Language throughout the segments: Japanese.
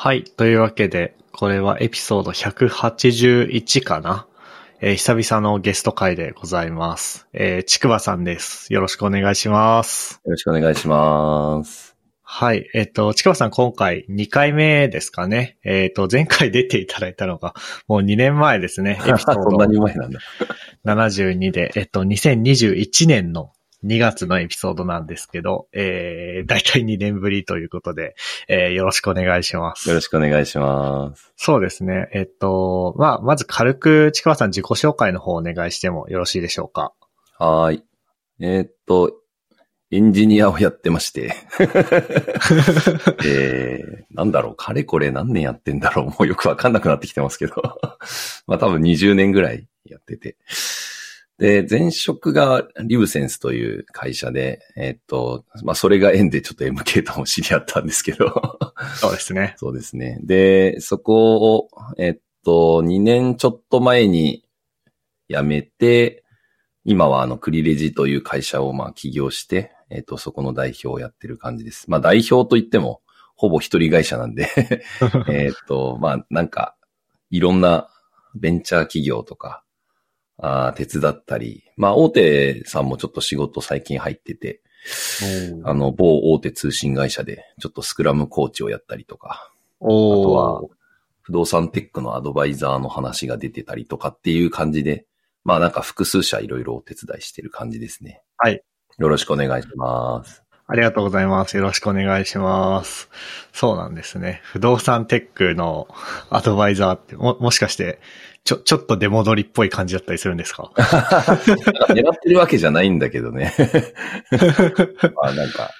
はい。というわけで、これはエピソード181かなえー久々のゲスト会でございます。えー、ちくわさんです。よろしくお願いします。よろしくお願いします。はい。えっ、と、ちくわさん今回2回目ですかね。えっ、と、前回出ていただいたのが、もう2年前ですね。エピソーそんなドに前なんだ。72で、えっ、と、2021年の2月のエピソードなんですけど、えー、だいたい2年ぶりということで、えー、よろしくお願いします。よろしくお願いします。そうですね。えっと、まあ、まず軽く、ちくわさん自己紹介の方お願いしてもよろしいでしょうか？はーい。えーっと、エンジニアをやってまして、えー、なんだろう、かれこれ何年やってんだろう、もうよくわかんなくなってきてますけど。まあ多分20年ぐらいやってて。で、前職がリブセンスという会社で、えーっと、まあそれが縁でちょっと MK とも知り合ったんですけど。そうですね。そうですね。で、そこを、えっと、2年ちょっと前に辞めて、今はあの、クリレジという会社をまあ起業して、えっと、そこの代表をやってる感じです。まあ代表といっても、ほぼ一人会社なんで、えっと、まあなんか、いろんなベンチャー企業とか、あー手伝ったり、まあ大手さんもちょっと仕事最近入ってて、あの、某大手通信会社で、ちょっとスクラムコーチをやったりとか、おあとはー、不動産テックのアドバイザーの話が出てたりとかっていう感じで、まあなんか複数社いろいろお手伝いしてる感じですね。はい。よろしくお願いします。ありがとうございます。よろしくお願いします。そうなんですね。不動産テックのアドバイザーって、も、もしかして、ちょ、ちょっと出戻りっぽい感じだったりするんですか？狙ってるわけじゃないんだけどね。まあなんか、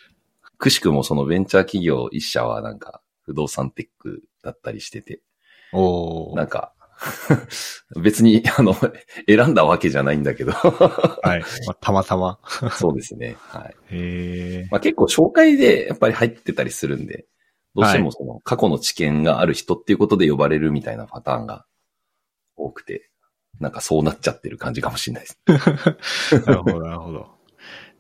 くしくもそのベンチャー企業一社はなんか不動産テックだったりしてて、おーなんか、別にあの、選んだわけじゃないんだけど、はい。まあ、たまたま。そうですね。はい。へーまあ結構紹介でやっぱり入ってたりするんで、どうしてもその過去の知見がある人っていうことで呼ばれるみたいなパターンが多くて、なんかそうなっちゃってる感じかもしれないです。なるほど、なるほど。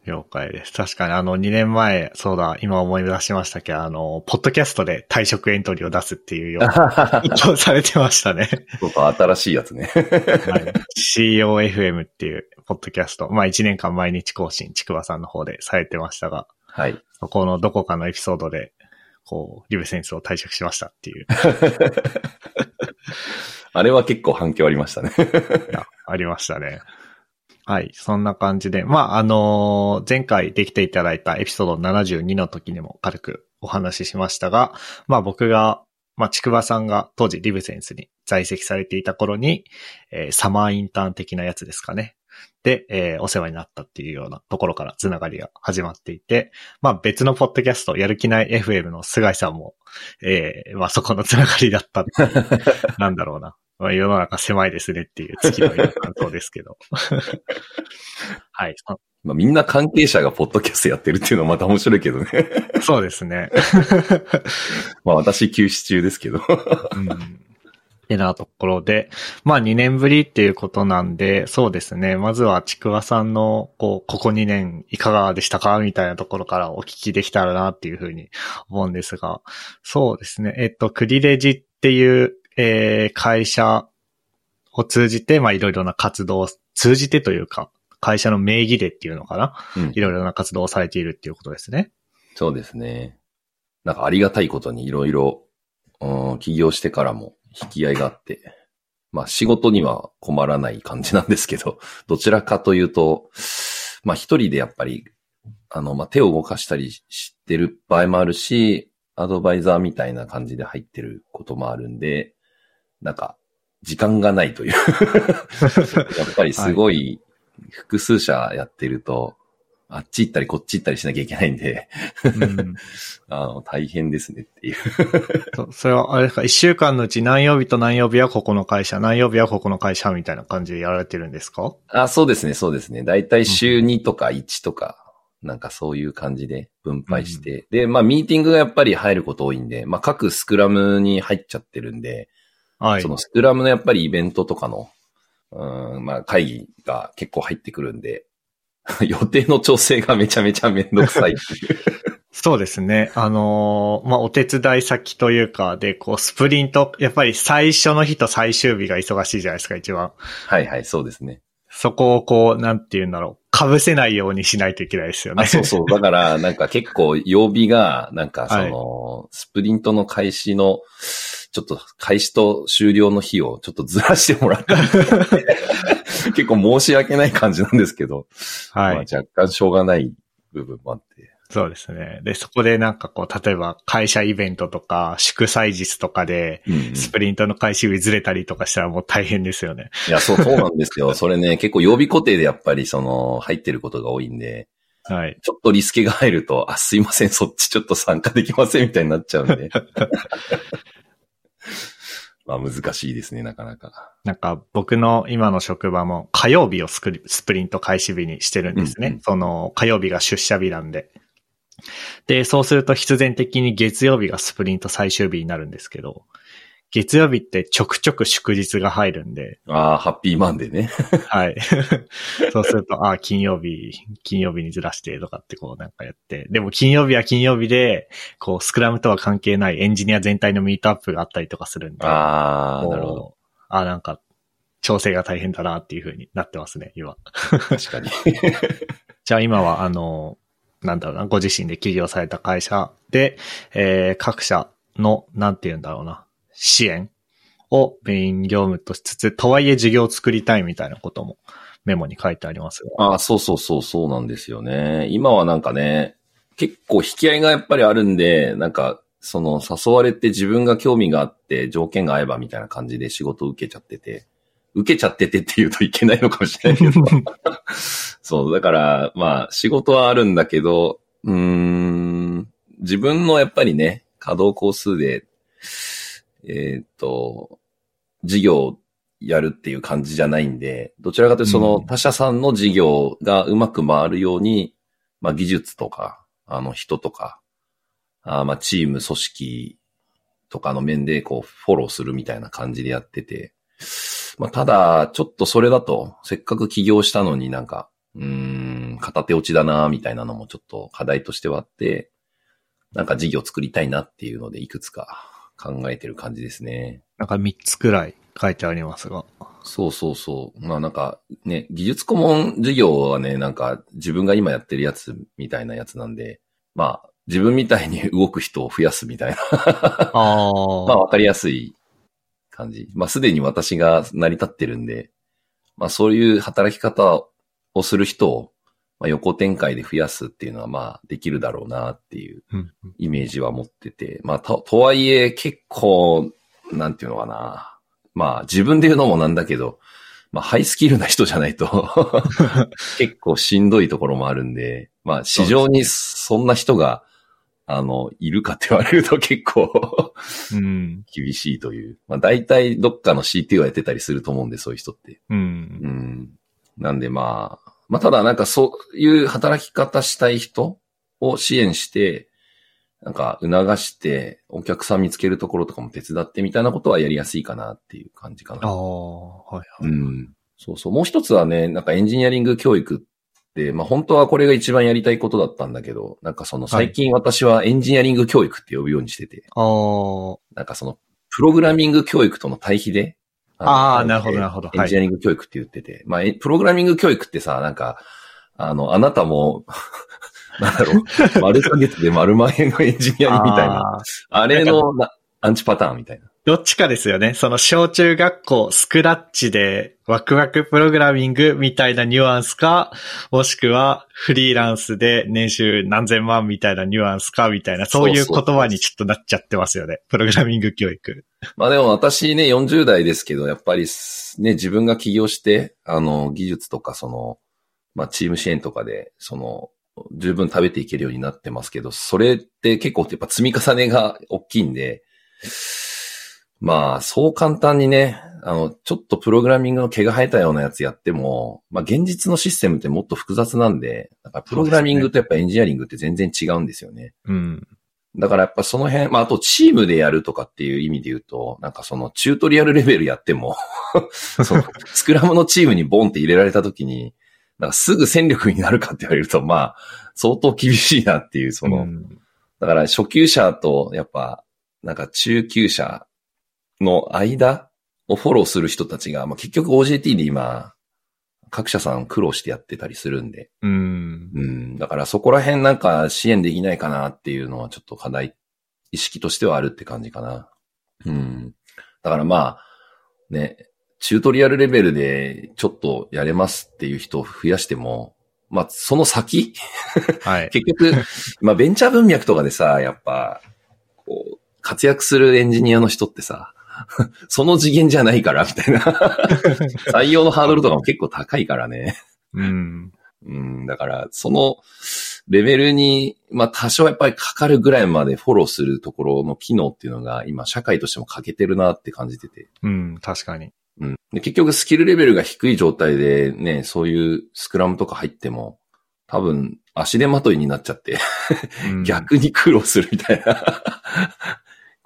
了解です。確かにあの2年前、そうだ、今思い出しましたけど、あの、ポッドキャストで退職エントリーを出すっていうような、一応されてましたね。そうそう新しいやつね。はい。COFM っていうポッドキャスト。まあ1年間毎日更新、ちくわさんの方でされてましたが、はい。そこのどこかのエピソードで、こう、リブセンスを退職しましたっていう、あれは結構反響ありましたね。ありましたね。はい。そんな感じで。まあ、あの前回できていただいたエピソード72の時にも軽くお話ししましたが、まあ僕が、まあ、ちくわさんが当時リブセンスに在籍されていた頃に、えーサマーインターン的なやつですかね。で、えーお世話になったっていうようなところからつながりが始まっていて、まあ別のポッドキャスト、やる気ない FM の菅井さんも、えーまあそこのつながりだった なんだろうな。まあ、世の中狭いですねっていう月の感想ですけど。はい。そまあ、みんな関係者がポッドキャストやってるっていうのはまた面白いけどね。そうですね。まあ私休止中ですけど。うん。てなところで、まあ2年ぶりっていうことなんで、そうですね。まずはちくわさんの、こう、ここ2年いかがでしたかみたいなところからお聞きできたらなっていうふうに思うんですが、そうですね。えっと、クリレジっていう、えー会社を通じて、まあいろいろな活動を通じてというか、会社の名義でっていうのかな？うんいろいろな活動をされているっていうことですね。そうですね。なんかありがたいことにいろいろ、うん起業してからも引き合いがあって、まあ仕事には困らない感じなんですけど、どちらかというと、まあ一人でやっぱり、あの、まあ手を動かしたりしてる場合もあるし、アドバイザーみたいな感じで入ってることもあるんで、なんか、時間がないという。やっぱりすごい、複数社やってると、あっち行ったりこっち行ったりしなきゃいけないんで、うん あの、大変ですねっていう。そそれは、あれですか、一週間のうち何曜日と何曜日はここの会社、何曜日はここの会社みたいな感じでやられてるんですか？あ、そうですね、そうですね。だいたい週2とか1とか、なんかそういう感じで分配して。で、まあミーティングがやっぱり入ること多いんで、まあ各スクラムに入っちゃってるんで、はいそ。のスクラムのやっぱりイベントとかの、うん、まあ会議が結構入ってくるんで、予定の調整がめちゃめちゃめんどくさいっていう。そうですね。あのーまあ、お手伝い先というか、で、こう、スプリント、やっぱり最初の日と最終日が忙しいじゃないですか、一番。はいはい、そうですね。そこをこう、なんて言うんだろう。被せないようにしないといけないですよね。あ、そうそう。だから、なんか結構曜日が、なんかその、スプリントの開始の、ちょっと開始と終了の日をちょっとずらしてもらって、結構申し訳ない感じなんですけど、はい。まあ若干しょうがない部分もあって。そうですね。で、そこでなんかこう、例えば会社イベントとか、祝祭日とかで、うんうんスプリントの開始日ずれたりとかしたらもう大変ですよね。いや、そう、そうなんですよ。それね、結構曜日固定でやっぱりその、入ってることが多いんで、はい。ちょっとリスケが入ると、あ、すいません、そっちちょっと参加できませんみたいになっちゃうんで。まあ難しいですね、なかなか。なんか僕の今の職場も火曜日をスクリスプリント開始日にしてるんですね。うんうんその火曜日が出社日なんで。で、そうすると必然的に月曜日がスプリント最終日になるんですけど、月曜日ってちょくちょく祝日が入るんで、ああ、ハッピーマンデーね。はい。そうすると、あ金曜日、金曜日にずらしてとかってこうなんかやって、でも金曜日は金曜日で、こうスクラムとは関係ないエンジニア全体のミートアップがあったりとかするんで、ああ、なるほど。あ、なんか、調整が大変だなっていう風になってますね、今。確かに。じゃあ今は、あの、なんだろうな、ご自身で起業された会社で、えー各社の、なんて言うんだろうな、支援をメイン業務としつつ、とはいえ事業を作りたいみたいなこともメモに書いてありますが。ああ、そうそうそう、そうなんですよね。今はなんかね、結構引き合いがやっぱりあるんで、なんか、その誘われて自分が興味があって条件が合えばみたいな感じで仕事を受けちゃってて、受けちゃっててって言うといけないのかもしれないけど。そう、だから、まあ、仕事はあるんだけど、うーん、自分のやっぱりね、稼働工数で、えーっと、事業をやるっていう感じじゃないんで、どちらかというとそのうん。他社さんの事業がうまく回るように、まあ技術とか、あの人とか、あーまあチーム、組織とかの面でこうフォローするみたいな感じでやってて、まあただ、ちょっとそれだと、せっかく起業したのになんか、うーん、片手落ちだな、みたいなのもちょっと課題としてはあって、なんか事業作りたいなっていうのでいくつか考えてる感じですね。なんか3つくらい書いてありますが。そうそうそう。まあなんかね、技術顧問事業はね、なんか自分が今やってるやつみたいなやつなんで、まあ自分みたいに動く人を増やすみたいな。ああ。まあわかりやすい感じ。まあすでに私が成り立ってるんで、まあそういう働き方をする人を、まあ、横展開で増やすっていうのはまあできるだろうなっていううんイメージは持ってて、まあと、とはいえ結構、なんていうのかな。まあ自分で言うのもなんだけど、まあハイスキルな人じゃないと 結構しんどいところもあるんで、まあ市場にそんな人が、あの、いるかって言われると結構うん。厳しいという。まあ大体どっかの CT をやってたりすると思うんで、そういう人って。うん。うん。なんでまあ、まあただなんかそういう働き方したい人を支援して、なんか促してお客さん見つけるところとかも手伝ってみたいなことはやりやすいかなっていう感じかああ、な。はいはい。うん。そうそう。もう一つはね、なんかエンジニアリング教育って、まあ本当はこれが一番やりたいことだったんだけど、なんかその最近私はエンジニアリング教育って呼ぶようにしてて、ああ、なんかそのプログラミング教育との対比で、ああ、のなるほど、なるほど。エンジニアリング教育って言ってて、まあ、えプログラミング教育ってさ、なんか、あの、あなたも、なんだろう、丸ヶ月で丸万円のエンジニアにみたいな、あれのなアンチパターンみたいな。どっちかですよね。その小中学校、スクラッチでワクワクプログラミングみたいなニュアンスか、もしくはフリーランスで年収何千万みたいなニュアンスかみたいな、そういう言葉にちょっとなっちゃってますよね。プログラミング教育。まあでも私ね、40代ですけど、やっぱりね、自分が起業して、あの、技術とかその、まあチーム支援とかで、その、十分食べていけるようになってますけど、それって結構やっぱ積み重ねが大きいんで、まあ、そう簡単にね、あの、ちょっとプログラミングの毛が生えたようなやつやっても、まあ現実のシステムってもっと複雑なんで、だからプログラミングとやっぱエンジニアリングって全然違うんですよね。うん。だからやっぱその辺、まああとチームでやるとかっていう意味で言うと、なんかそのチュートリアルレベルやっても、そのスクラムのチームにボンって入れられた時に、なんかすぐ戦力になるかって言われると、まあ、相当厳しいなっていう、その、うんだから初級者と、やっぱ、なんか中級者の間をフォローする人たちが、まあ結局 OJT で今、各社さん苦労してやってたりするんで、うん。うん。だからそこら辺なんか支援できないかなっていうのはちょっと課題、意識としてはあるって感じかな。うん。だからまあ、ね、チュートリアルレベルでちょっとやれますっていう人を増やしても、まあその先？はい。結局、まあベンチャー文脈とかでさ、やっぱ、こう、活躍するエンジニアの人ってさ、その次元じゃないから、みたいな。採用のハードルとかも結構高いからね。うん。うん、だから、そのレベルに、まあ多少やっぱりかかるぐらいまでフォローするところの機能っていうのが今社会としても欠けてるなって感じてて。うん。確かに。うん。で結局スキルレベルが低い状態でね、そういうスクラムとか入っても、多分足手まといになっちゃって、うん 逆に苦労するみたいな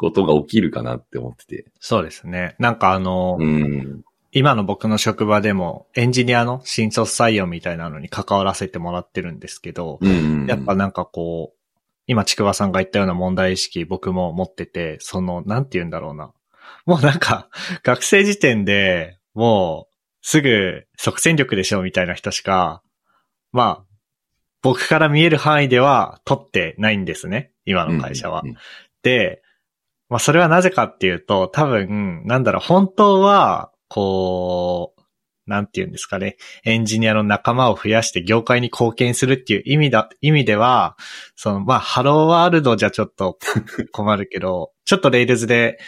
ことが起きるかなって思ってて。そうですね。なんかあの、うん。今の僕の職場でもエンジニアの新卒採用みたいなのに関わらせてもらってるんですけど、うん。やっぱなんかこう、今、ちくわさんが言ったような問題意識僕も持ってて、その、なんて言うんだろうな。もうなんか、学生時点でもう、すぐ即戦力でしょみたいな人しか、まあ、僕から見える範囲では取ってないんですね。今の会社は。うんで、まあそれはなぜかっていうと、多分、なんだろう、本当は、こう、なんて言うんですかね、エンジニアの仲間を増やして業界に貢献するっていう意味だ、意味では、その、まあ、ハローワールドじゃちょっと 困るけど、ちょっとレイルズで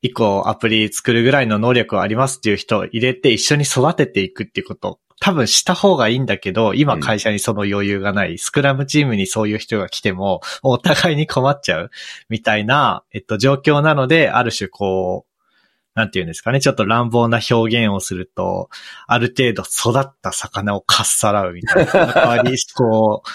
一個アプリ作るぐらいの能力はありますっていう人を入れて一緒に育てていくっていうこと、多分した方がいいんだけど、今うん。会社にその余裕がない、スクラムチームにそういう人が来ても、お互いに困っちゃう。みたいな、えっと、状況なので、ある種こう、なんていうんですかね、ちょっと乱暴な表現をすると、ある程度育った魚をかっさらうみたいな。代わり、こう、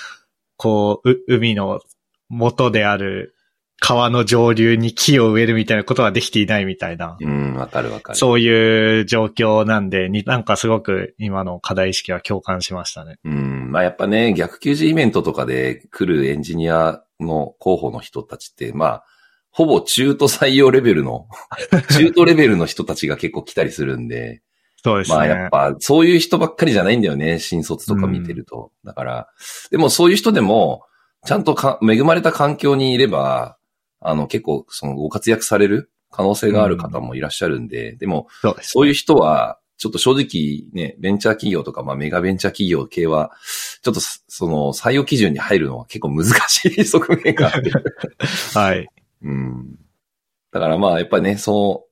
こう、う海の元である川の上流に木を植えるみたいなことができていないみたいな。うん、わかるわかる。そういう状況なんで、になんかすごく今の課題意識は共感しましたね。うん。まあやっぱね、逆求人イベントとかで来るエンジニアの候補の人たちって、まあ、ほぼ中途採用レベルの、中途レベルの人たちが結構来たりするんで、そうですね。まあやっぱそういう人ばっかりじゃないんだよね、新卒とか見てると。だから、でもそういう人でも、ちゃんとか恵まれた環境にいれば、あの結構そのご活躍される可能性がある方もいらっしゃるんで、でもそう。そういう人は、ちょっと正直ね、ベンチャー企業とか、まあメガベンチャー企業系は、ちょっとその採用基準に入るのは結構難しい側面があって。はい。うん。だからまあやっぱりね、そう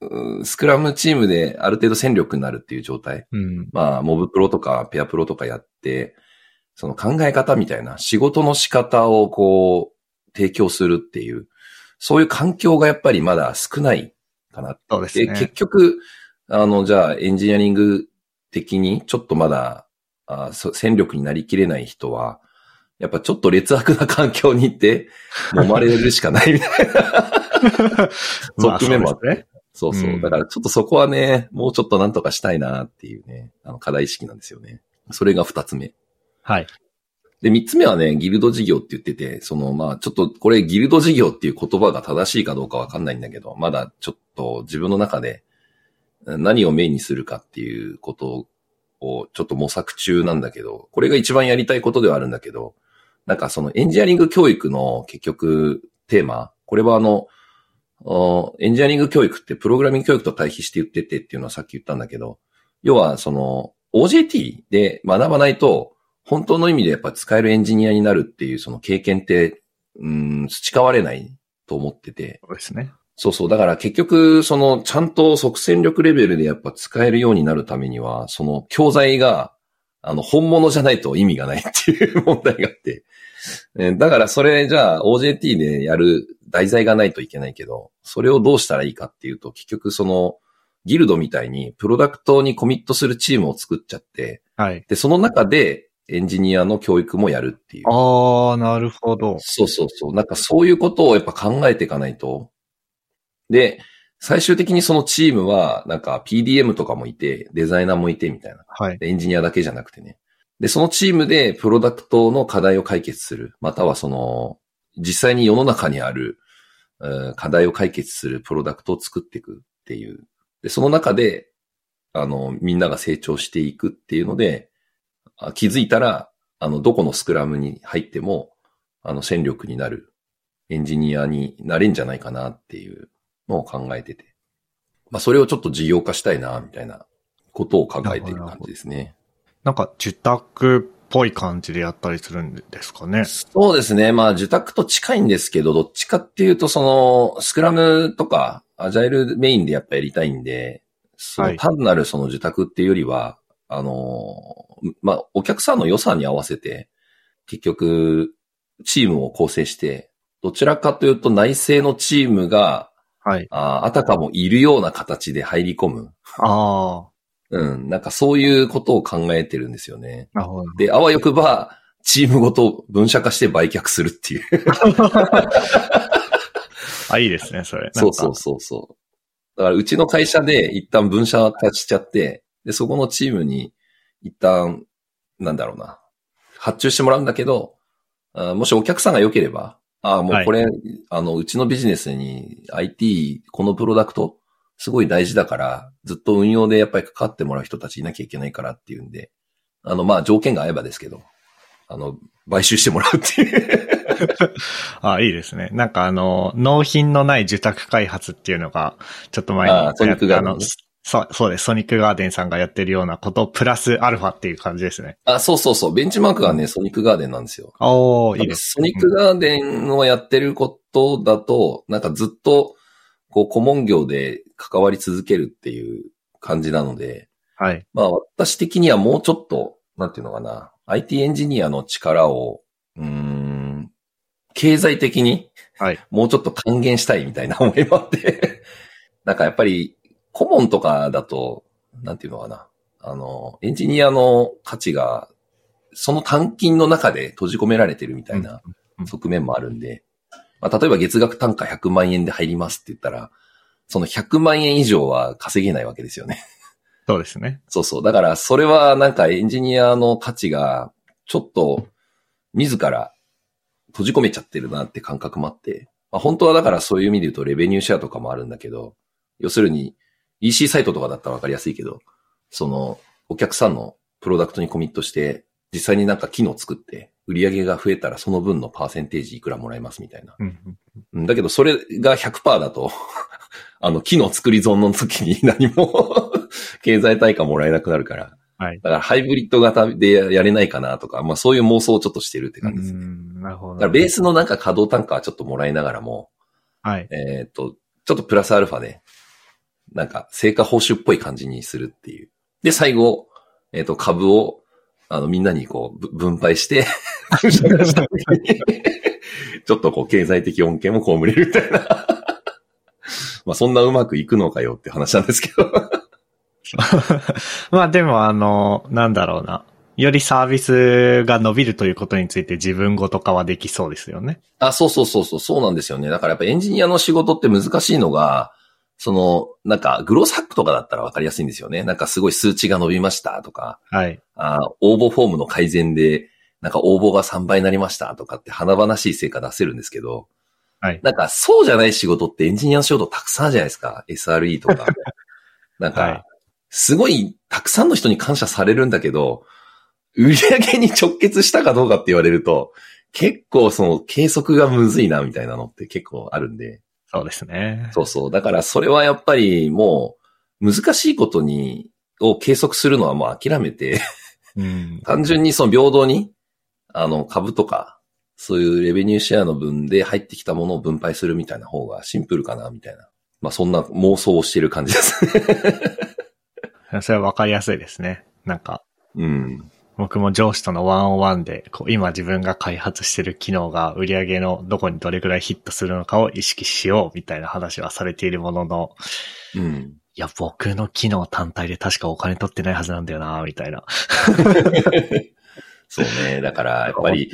うん、スクラムチームである程度戦力になるっていう状態。うん。まあ、モブプロとかペアプロとかやって、その考え方みたいな仕事の仕方をこう、提供するっていう、そういう環境がやっぱりまだ少ないかなで、そうですね。結局、あの、じゃあ、エンジニアリング的に、ちょっとまだ、あそ戦力になりきれない人は、やっぱちょっと劣悪な環境に行って、揉まれるしかないみたいな 側面もあって。まあそう。そうそう。うんだからちょっとそこはね、もうちょっとなんとかしたいなっていうね、あの課題意識なんですよね。それが二つ目。はい。で、三つ目はね、ギルド事業って言ってて、その、まあ、ちょっとこれギルド事業っていう言葉が正しいかどうかわかんないんだけど、まだちょっと自分の中で何をメインにするかっていうことをちょっと模索中なんだけど、これが一番やりたいことではあるんだけど、なんかそのエンジニアリング教育の結局テーマ、これはあの、エンジニアリング教育ってプログラミング教育と対比して言っててっていうのはさっき言ったんだけど、要はその OJT で学ばないと本当の意味でやっぱ使えるエンジニアになるっていうその経験って、うん、培われないと思ってて。そうですね。そうそう。だから結局、その、ちゃんと即戦力レベルでやっぱ使えるようになるためには、その教材が、あの、本物じゃないと意味がないっていう問題があって。えーだからそれじゃあ OJT でやる題材がないといけないけど、それをどうしたらいいかっていうと、結局その、ギルドみたいにプロダクトにコミットするチームを作っちゃって、はい。で、その中でエンジニアの教育もやるっていう。ああ、なるほど。そうそうそう。なんかそういうことをやっぱ考えていかないと。で、最終的にそのチームは、なんか PDM とかもいて、デザイナーもいてみたいな。はい。エンジニアだけじゃなくてね。で、そのチームでプロダクトの課題を解決する。またはその、実際に世の中にある、うん課題を解決するプロダクトを作っていくっていう。で、その中で、あの、みんなが成長していくっていうので、あ気づいたら、あの、どこのスクラムに入っても、あの、戦力になるエンジニアになれんじゃないかなっていうのを考えてて。まあ、それをちょっと事業化したいな、みたいなことを考えている感じですね。なんか、受託っぽい感じでやったりするんですかね。そうですね。まあ、受託と近いんですけど、どっちかっていうと、その、スクラムとか、アジャイルメインでやっぱやりたいんで、そのはい単なるその受託っていうよりは、あの、まあ、お客さんの予算に合わせて、結局、チームを構成して、どちらかというと内製のチームが、はい。ああたかもいるような形で入り込む。ああ、うん。なんかそういうことを考えてるんですよね。なるほど。で、あわよくば、チームごと分社化して売却するっていう。あ、いいですね、それ。そうそうそうそう。だからうちの会社で一旦分社立ちちゃって、で、そこのチームに一旦、なんだろうな、発注してもらうんだけど、あもしお客さんが良ければ、あもうこれ、あの、うちのビジネスに IT、このプロダクト、すごい大事だから、ずっと運用でやっぱり関わってもらう人たちいなきゃいけないからっていうんで、あの、まあ、条件が合えばですけど、あの、買収してもらうっていう。あ、いいですね。なんかあの、納品のない受託開発っていうのが、ちょっと前にああのそう、そうです。ソニックガーデンさんがやってるようなこと、プラスアルファっていう感じですね。あ、そうそうそう。ベンチマークがね、ソニックガーデンなんですよ。おー、いいです。ソニックガーデンをやってることだと、なんかずっと、こう、顧問業で関わり続けるっていう感じなので、はい。まあ私的にはもうちょっと、なんていうのかな、IT エンジニアの力を、うーん、経済的にはい。もうちょっと還元したいみたいな思いもあって、なんかやっぱり、顧問とかだと、なんていうのかな、あの、エンジニアの価値が、その単金の中で閉じ込められてるみたいなうん側面もあるんで、まあ、例えば月額単価100万円で入りますって言ったら、その100万円以上は稼げないわけですよね。そうですね。そうそう。だから、それはなんかエンジニアの価値が、ちょっと、自ら閉じ込めちゃってるなって感覚もあって、まあ、本当はだからそういう意味で言うとレベニューシェアとかもあるんだけど、要するに EC サイトとかだったらわかりやすいけど、その、お客さんのプロダクトにコミットして、実際になんか機能作って、売り上げが増えたらその分のパーセンテージいくらもらえますみたいな。うんだけど、それが100%だと、あの、機能作り損の時に 何も 経済対価もらえなくなるから。はい。だから、ハイブリッド型でやれないかなとか、まあそういう妄想をちょっとしてるってう感じですね。ん、なるほど。だから、ベースのなんか稼働単価はちょっともらいながらも、はい。えーっと、ちょっとプラスアルファで、なんか、成果報酬っぽい感じにするっていう。で、最後、えーっと、株を、あの、みんなにこう、ぶ分配して、ちょっとこう、経済的恩恵も被れるみたいな。まあ、そんなうまくいくのかよって話なんですけど。まあでもあの、なんだろうな。よりサービスが伸びるということについて自分ごと化はできそうですよね。あ、そうそうそうそう、そうなんですよね。だからやっぱエンジニアの仕事って難しいのが、その、なんか、グロースハックとかだったらわかりやすいんですよね。なんかすごい数値が伸びましたとか、はい。あ応募フォームの改善で、なんか応募が3倍になりましたとかって華々しい成果出せるんですけど、はいなんかそうじゃない仕事ってエンジニアの仕事たくさんあるじゃないですか。SRE とか。なんか、はいすごいたくさんの人に感謝されるんだけど、売り上げに直結したかどうかって言われると、結構その計測がむずいなみたいなのって結構あるんで。そうですね。そうそう。だからそれはやっぱりもう難しいことに、を計測するのはもう諦めて、うん。単純にその平等に、あの株とか、そういうレベニューシェアの分で入ってきたものを分配するみたいな方がシンプルかな、みたいな。まあそんな妄想をしてる感じですね。それはわかりやすいですね。なんか、うん。僕も上司とのワンオンワンで、こう、今自分が開発してる機能が売り上げのどこにどれくらいヒットするのかを意識しようみたいな話はされているものの、うん。いや、僕の機能単体で確かお金取ってないはずなんだよな、みたいな。そうね。だから、やっぱり、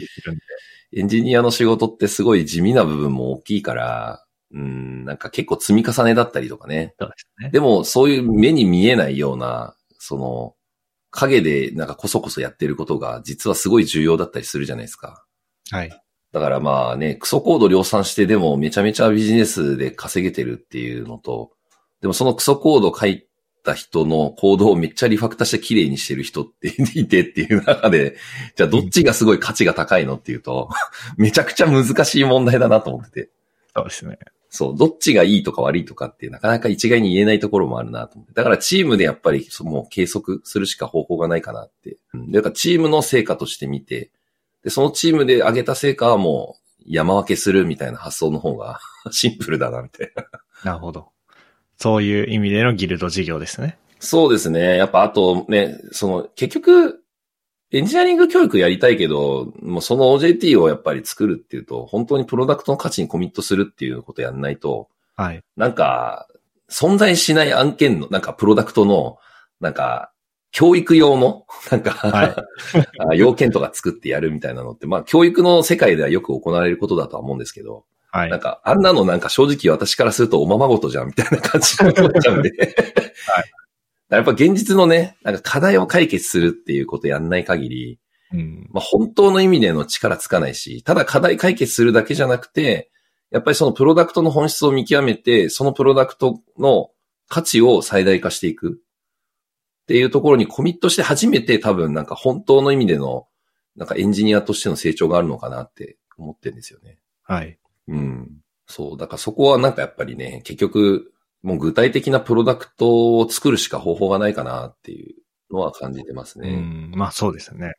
エンジニアの仕事ってすごい地味な部分も大きいから、うん、なんか結構積み重ねだったりとかね。そうですね。でも、そういう目に見えないような、その、影でなんかこそこそやってることが実はすごい重要だったりするじゃないですか。はい。だからまあね、クソコード量産してでもめちゃめちゃビジネスで稼げてるっていうのと、でもそのクソコード書いた人のコードをめっちゃリファクタして綺麗にしてる人っていてっていう中で、じゃあどっちがすごい価値が高いのっていうと、めちゃくちゃ難しい問題だなと思ってて。そうですね。そう、どっちがいいとか悪いとかってなかなか一概に言えないところもあるなと思って。だからチームでやっぱりそもう計測するしか方法がないかなって。うん。だからチームの成果として見て、で、そのチームで上げた成果はもう山分けするみたいな発想の方が シンプルだなみたいな。なるほど。そういう意味でのギルド事業ですね。そうですね。やっぱあとね、その結局、エンジニアリング教育やりたいけど、もうその OJT をやっぱり作るっていうと、本当にプロダクトの価値にコミットするっていうことやんないと、はい。なんか、存在しない案件の、なんかプロダクトの、なんか、教育用の、なんか、はい あ要件とか作ってやるみたいなのって、まあ教育の世界ではよく行われることだとは思うんですけど、はいなん。か、あんなのなんか正直私からするとおままごとじゃんみたいな感じになっちゃうんで。はい。やっぱ現実のね、なんか課題を解決するっていうことやんない限り、うん。まあ本当の意味での力つかないし、ただ課題解決するだけじゃなくて、やっぱりそのプロダクトの本質を見極めて、そのプロダクトの価値を最大化していくっていうところにコミットして初めて多分なんか本当の意味でのなんかエンジニアとしての成長があるのかなって思ってるんですよね。はい。うん。そう。だからそこはなんかやっぱりね、結局もう具体的なプロダクトを作るしか方法がないかなっていうのは感じてますうね。ん。まあそうですね。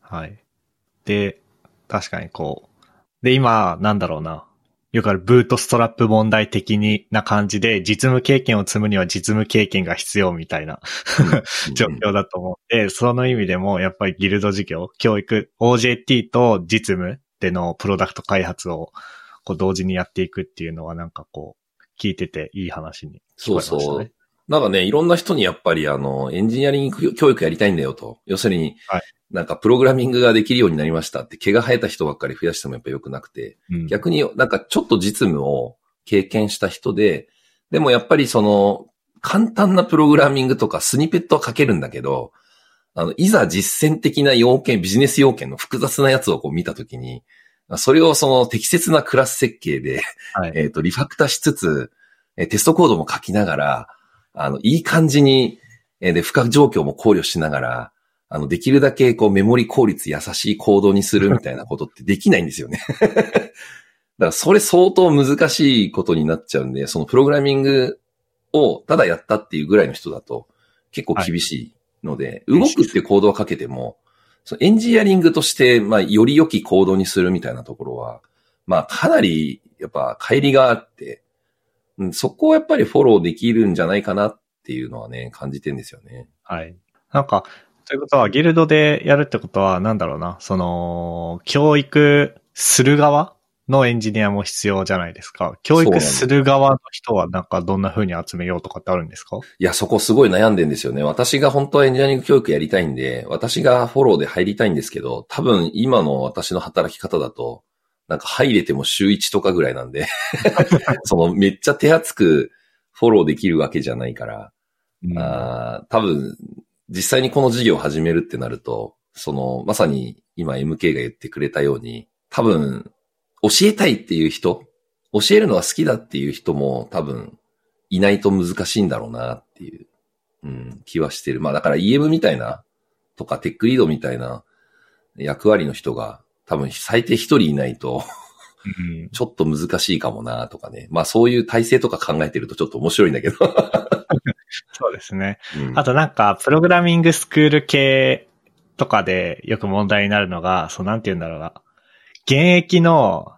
はい。で、確かにこう。で、今、なんだろうな。よくあるブートストラップ問題的にな感じで、実務経験を積むには実務経験が必要みたいな 状況だと思って、その意味でもやっぱりギルド事業、教育、OJT と実務でのプロダクト開発をこう同時にやっていくっていうのはなんかこう、聞いてていい話に聞こえましたね。そうそう。なんかね、いろんな人にやっぱりあの、エンジニアリング教育やりたいんだよと。要するに、はいなんかプログラミングができるようになりましたって毛が生えた人ばっかり増やしてもやっぱ良くなくて、うん逆になんかちょっと実務を経験した人で、でもやっぱりその、簡単なプログラミングとかスニペットは書けるんだけど、あの、いざ実践的な要件、ビジネス要件の複雑なやつをこう見たときに、それをその適切なクラス設計で、はい。えっ、と、リファクタしつつ、えーテストコードも書きながら、あの、いい感じに、えーで、負荷状況も考慮しながら、あの、できるだけ、こう、メモリ効率優しいコードにするみたいなことってできないんですよね。だから、それ相当難しいことになっちゃうんで、そのプログラミングをただやったっていうぐらいの人だと、結構厳しいので、はい動くってコードは書けても、そのエンジニアリングとして、まあ、より良き行動にするみたいなところは、まあ、かなり、やっぱ、帰りがあって、うん、そこをやっぱりフォローできるんじゃないかなっていうのはね、感じてんですよね。はい。なんか、ということは、ギルドでやるってことは、なんだろうな、その、教育する側のエンジニアも必要じゃないですか。教育する側の人は、なんかどんな風に集めようとかってあるんですか？いや、そこすごい悩んでんですよね。私が本当はエンジニアリング教育やりたいんで、私がフォローで入りたいんですけど、多分今の私の働き方だと、なんか入れても週1とかぐらいなんで、そのめっちゃ手厚くフォローできるわけじゃないから、あー多分、実際にこの事業を始めるってなると、その、まさに今 MK が言ってくれたように、多分、教えたいっていう人、教えるのは好きだっていう人も多分、いないと難しいんだろうなっていう、うん、気はしてる。まあだから EM みたいな、とかテックリードみたいな役割の人が、多分最低一人いないと、うんちょっと難しいかもなとかね。まあそういう体制とか考えてるとちょっと面白いんだけど。そうですね。うんあとなんか、プログラミングスクール系とかでよく問題になるのが、そうなんて言うんだろうな。現役の、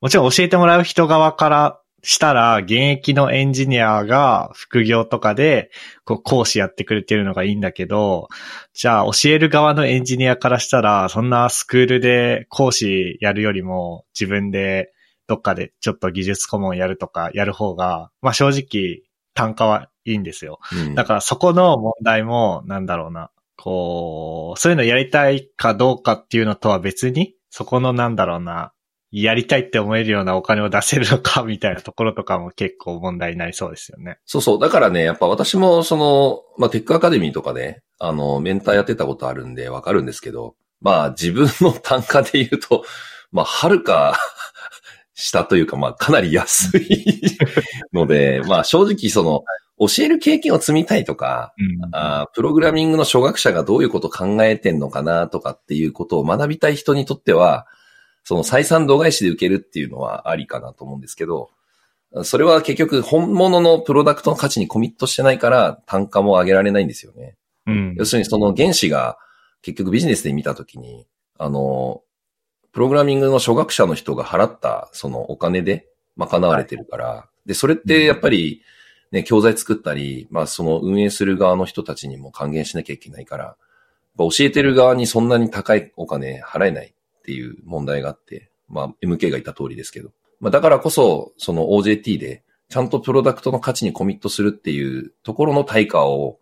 もちろん教えてもらう人側からしたら、現役のエンジニアが副業とかで、こう、講師やってくれてるのがいいんだけど、じゃあ教える側のエンジニアからしたら、そんなスクールで講師やるよりも、自分でどっかでちょっと技術顧問やるとかやる方が、まあ正直単価はいいんですよ。うんだからそこの問題も、なんだろうな、こう、そういうのやりたいかどうかっていうのとは別に、そこのなんだろうな、やりたいって思えるようなお金を出せるのかみたいなところとかも結構問題になりそうですよね。そうそう。だからね、やっぱ私もその、まあ、テックアカデミーとかで、あの、メンターやってたことあるんでわかるんですけど、まあ自分の単価で言うと、まあ、はるか 下というか、まあ、かなり安いので、まあ、正直その、教える経験を積みたいとか、うん。あープログラミングの初学者がどういうことを考えてんのかなとかっていうことを学びたい人にとっては、その採算度外視で受けるっていうのはありかなと思うんですけど、それは結局本物のプロダクトの価値にコミットしてないから単価も上げられないんですよね。うん。要するにその原子が結局ビジネスで見たときに、あの、プログラミングの初学者の人が払ったそのお金で賄われてるから、で、それってやっぱりね、教材作ったり、まあその運営する側の人たちにも還元しなきゃいけないから、教えてる側にそんなに高いお金払えないっていう問題があって、まあ MK が言った通りですけど。まあだからこそ、その OJT で、ちゃんとプロダクトの価値にコミットするっていうところの対価を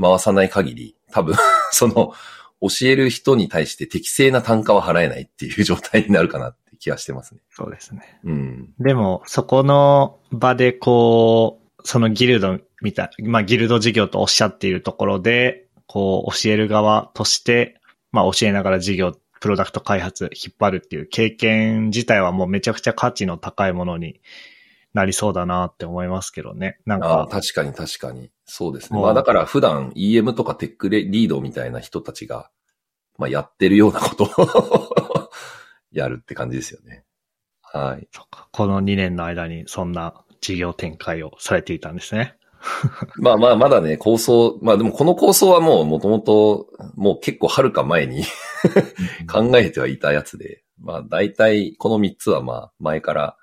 回さない限り、多分、その、教える人に対して適正な単価は払えないっていう状態になるかなって気がしてますね。そうですね。うん。でも、そこの場でこう、そのギルドみたい、まあギルド事業とおっしゃっているところで、こう教える側として、まあ教えながら事業、プロダクト開発引っ張るっていう経験自体はもうめちゃくちゃ価値の高いものになりそうだなって思いますけどね。なんああ、か、確かに確かに。そうですね。まあだから普段 EM とかテックレリードみたいな人たちが、まあやってるようなことを やるって感じですよね。はい。この2年の間にそんな事業展開をされていたんですね。まあまあまだね、構想、まあでもこの構想はもう元々、もう結構はるか前に 考えてはいたやつで、まあ大体この3つはまあ前から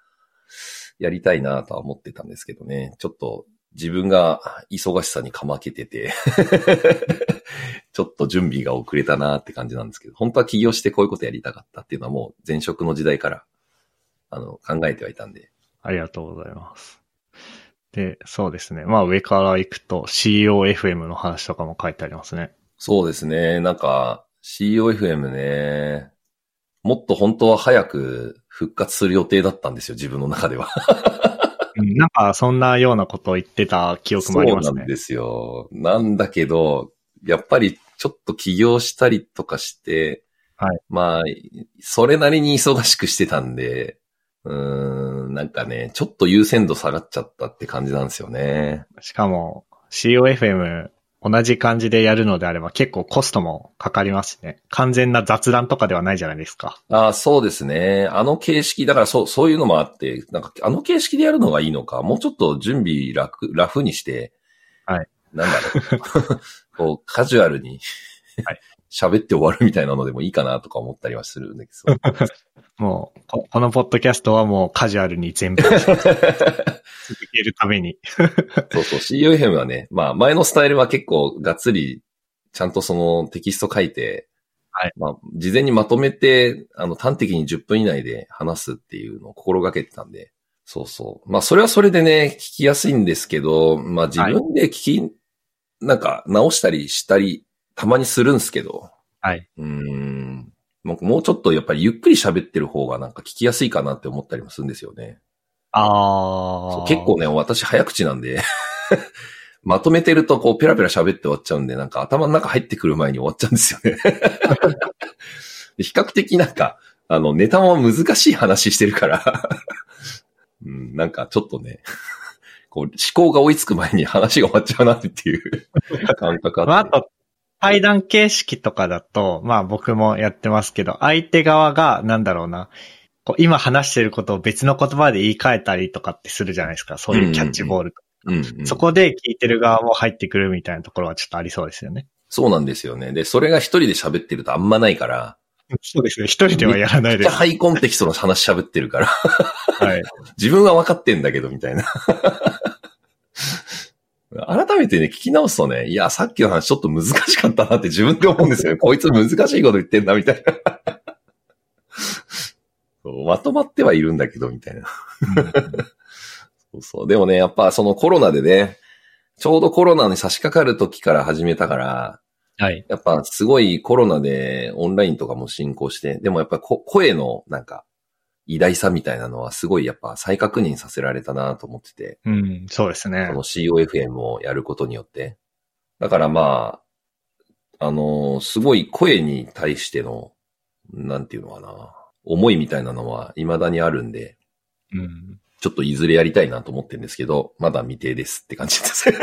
やりたいなとは思ってたんですけどね。ちょっと自分が忙しさにかまけてて、ちょっと準備が遅れたなって感じなんですけど、本当は起業してこういうことやりたかったっていうのはもう前職の時代から、あの、考えてはいたんで。ありがとうございます。で、そうですね。まあ上から行くと COFM の話とかも書いてありますね。そうですね。なんか、COFM ね、もっと本当は早く復活する予定だったんですよ、自分の中では。うんなんかそんなようなことを言ってた記憶もありますね。そうなんですよ。なんだけど、やっぱりちょっと起業したりとかして、はいまあ、それなりに忙しくしてたんで、うーん、なんかね、ちょっと優先度下がっちゃったって感じなんですよね。しかも COFM 同じ感じでやるのであれば結構コストもかかりますしね。完全な雑談とかではないじゃないですか。ああ、そうですね。あの形式、だからそう、そういうのもあって、なんか、あの形式でやるのがいいのか、もうちょっと準備楽、ラフにして、はい。なんだろう。こう、カジュアルにはい、喋って終わるみたいなのでもいいかなとか思ったりはするんだけど。もうこ、このポッドキャストはもうカジュアルに全部続けるために。そうそう、COFM はね、まあ前のスタイルは結構がっつり、ちゃんとそのテキスト書いて、はい。まあ、事前にまとめて、あの、端的に10分以内で話すっていうのを心がけてたんで、そうそう。まあ、それはそれでね、聞きやすいんですけど、まあ、自分で聞き、なんか、直したりしたり、たまにするんですけど、はい。うーん。もうもうちょっとやっぱりゆっくり喋ってる方がなんか聞きやすいかなって思ったりもするんですよね。ああ。結構ね、私早口なんで、まとめてるとこうペラペラ喋って終わっちゃうんで、なんか頭の中入ってくる前に終わっちゃうんですよね。で 比較的なんか、あの、ネタも難しい話してるから、うん、なんかちょっとね、こう思考が追いつく前に話が終わっちゃうなっていう感覚あって。まあ、あと、対談形式とかだと、まあ僕もやってますけど、相手側が、なんだろうな、こう今話してることを別の言葉で言い換えたりとかってするじゃないですか。そういうキャッチボールとか。うんうんそこで聞いてる側も入ってくるみたいなところはちょっとありそうですよね。そうなんですよね。で、それが一人で喋ってるとあんまないから、そうですね。一人ではやらないです。ハイコンテキストの話喋ってるから、はい。自分は分かってんだけど、みたいな。改めてね、聞き直すとね、いや、さっきの話ちょっと難しかったなって自分で思うんですよね。こいつ難しいこと言ってんだ、みたいな。まとまってはいるんだけど、みたいな。そうそう。でもね、やっぱそのコロナでね、ちょうどコロナに差し掛かる時から始めたから、はい。やっぱすごいコロナでオンラインとかも進行して、でもやっぱこ声のなんか偉大さみたいなのはすごいやっぱ再確認させられたなと思ってて、うん、そうですねこ。の COFM をやることによって。だからまあ、あのーすごい声に対しての、なんていうのかな、思いみたいなのは未だにあるんで、うん。ちょっといずれやりたいなと思ってるんですけど、まだ未定ですって感じです。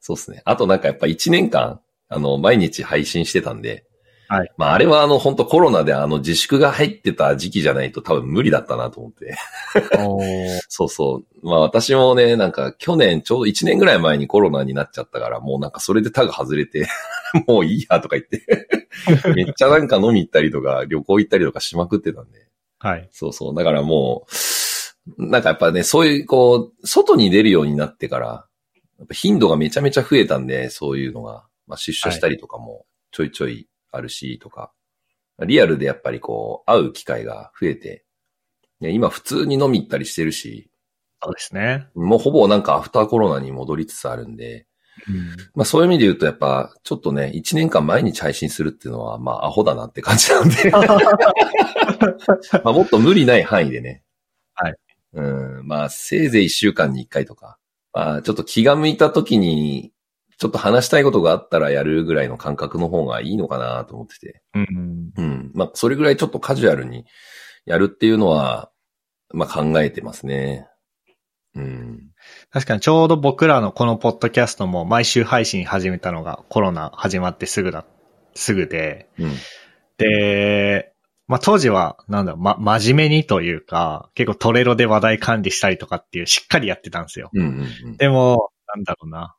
そうですね。あとなんかやっぱ1年間、あの、毎日配信してたんで、はい。まああれはあの本当コロナであの自粛が入ってた時期じゃないと多分無理だったなと思って。そうそう。まあ私もね、なんか去年ちょうど1年ぐらい前にコロナになっちゃったから、もうなんかそれでタグ外れて、もういいやとか言って、めっちゃなんか飲み行ったりとか旅行行ったりとかしまくってたんで。はい。そうそう。だからもう、なんかやっぱね、そういうこう、外に出るようになってから、頻度がめちゃめちゃ増えたんで、そういうのが、まあ出社したりとかもちょいちょいあるし、とか、リアルでやっぱりこう、会う機会が増えて、ね今普通に飲み行ったりしてるし、そうですね。もうほぼなんかアフターコロナに戻りつつあるんで、うん。まあそういう意味で言うとやっぱちょっとね、1年間毎日配信するっていうのはまあアホだなって感じなんで、まあもっと無理ない範囲でね。はい。うん、まあせいぜい1週間に1回とか、まあちょっと気が向いた時に、ちょっと話したいことがあったらやるぐらいの感覚の方がいいのかなと思ってて。うん。うん。まあそれぐらいちょっとカジュアルにやるっていうのは、まあ考えてますね。うん。確かにちょうど僕らのこのポッドキャストも毎週配信始めたのがコロナ始まってすぐだ、すぐで、うん。で、まあ当時は、なんだろう、ま、真面目にというか、結構トレロで話題管理したりとかっていうしっかりやってたんですよ。うんうんうん。でも、なんだろうな。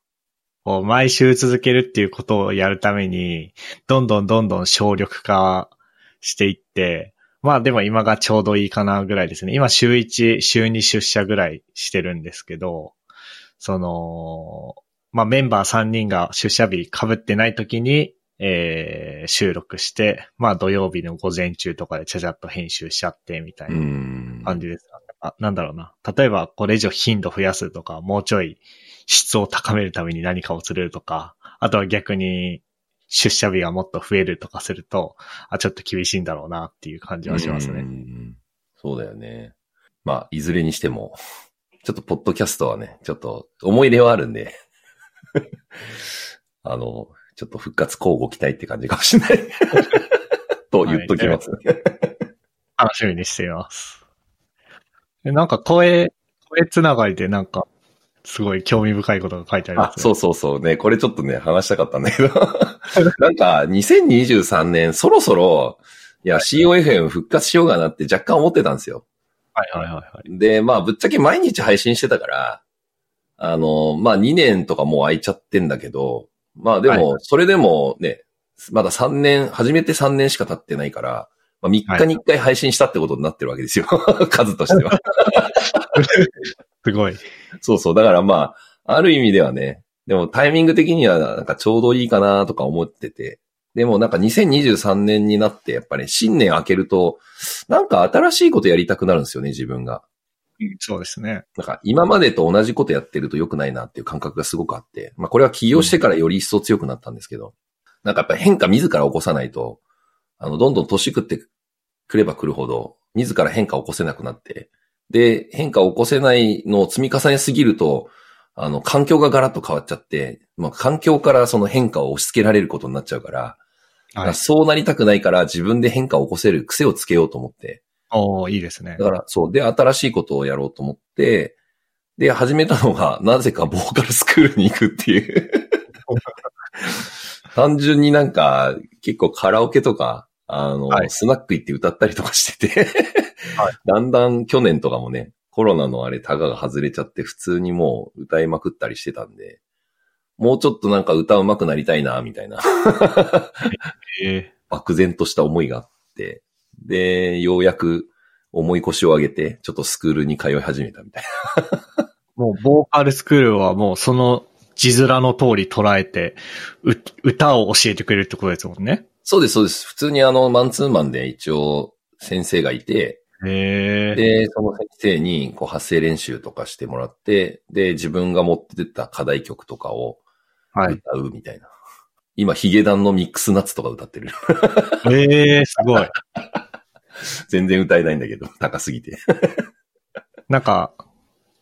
こう、毎週続けるっていうことをやるために、どんどんどんどん省力化していって、まあでも今がちょうどいいかなぐらいですね。今週1、週2出社ぐらいしてるんですけど、その、まあメンバー3人が出社日被ってない時に、えー、収録して、まあ土曜日の午前中とかでちゃちゃっと編集しちゃってみたいうなん感じです。あなんだろうな。例えば、これ以上頻度増やすとか、もうちょい質を高めるために何かをするとか、あとは逆に出社日がもっと増えるとかすると、あ、ちょっと厳しいんだろうなっていう感じはしますね。うそうだよね。まあ、いずれにしても、ちょっとポッドキャストはね、ちょっと思い入れはあるんで、あの、ちょっと復活交互期待って感じかもしれない。と言っときます。楽しみにしています。でなんか声、声つながりでなんか、すごい興味深いことが書いてありまあ、すね。そうそうそうね。これちょっとね、話したかったんだけど。なんか、2023年、そろそろ、いや、COFM 復活しようかなって若干思ってたんですよ。はいはいはいはい。で、まあ、ぶっちゃけ毎日配信してたから、あの、まあ、2年とかもう空いちゃってんだけど、まあ、ではも、それでもね、まだ3年、初めて3年しか経ってないから、まあ、3日に1回配信したってことになってるわけですよ。数としては。すごい。そうそう。だからまあ、ある意味ではね、でもタイミング的にはなんかちょうどいいかなとか思ってて、でもなんか2023年になってやっぱり新年明けると、なんか新しいことやりたくなるんですよね、自分が。うんそうですね。なんか今までと同じことやってると良くないなっていう感覚がすごくあって、まあこれは起業してからより一層強くなったんですけど、なんかやっぱり変化自ら起こさないと、あの、どんどん年食ってくればくるほど、自ら変化を起こせなくなって、で、変化を起こせないのを積み重ねすぎると、あの、環境がガラッと変わっちゃって、まあ環境からその変化を押し付けられることになっちゃうから、はい。そうなりたくないから自分で変化を起こせる癖をつけようと思って、おーいいですねだ。から、そう。で、新しいことをやろうと思って、で、始めたのが、なぜかボーカルスクールに行くっていう。単純になんか、結構カラオケとか、あの、はいスナック行って歌ったりとかしてて、はい だんだん去年とかもね、コロナのあれ、タガが外れちゃって、普通にもう歌いまくったりしてたんで、もうちょっとなんか歌うまくなりたいな、みたいな。え漠然とした思いがあって、で、ようやく重い腰を上げて、ちょっとスクールに通い始めたみたいな。ーもう、ボーカルスクールはもうその字面の通り捉えて、う歌を教えてくれるってことですもんね。そうです、そうです。普通にあの、マンツーマンで一応先生がいて。で、その先生にこう発声練習とかしてもらって、で、自分が持って出た課題曲とかをはい。歌うみたいな。今、ヒゲダンのミックスナッツとか歌ってる。ええすごい。全然歌えないんだけど、高すぎて。なんか、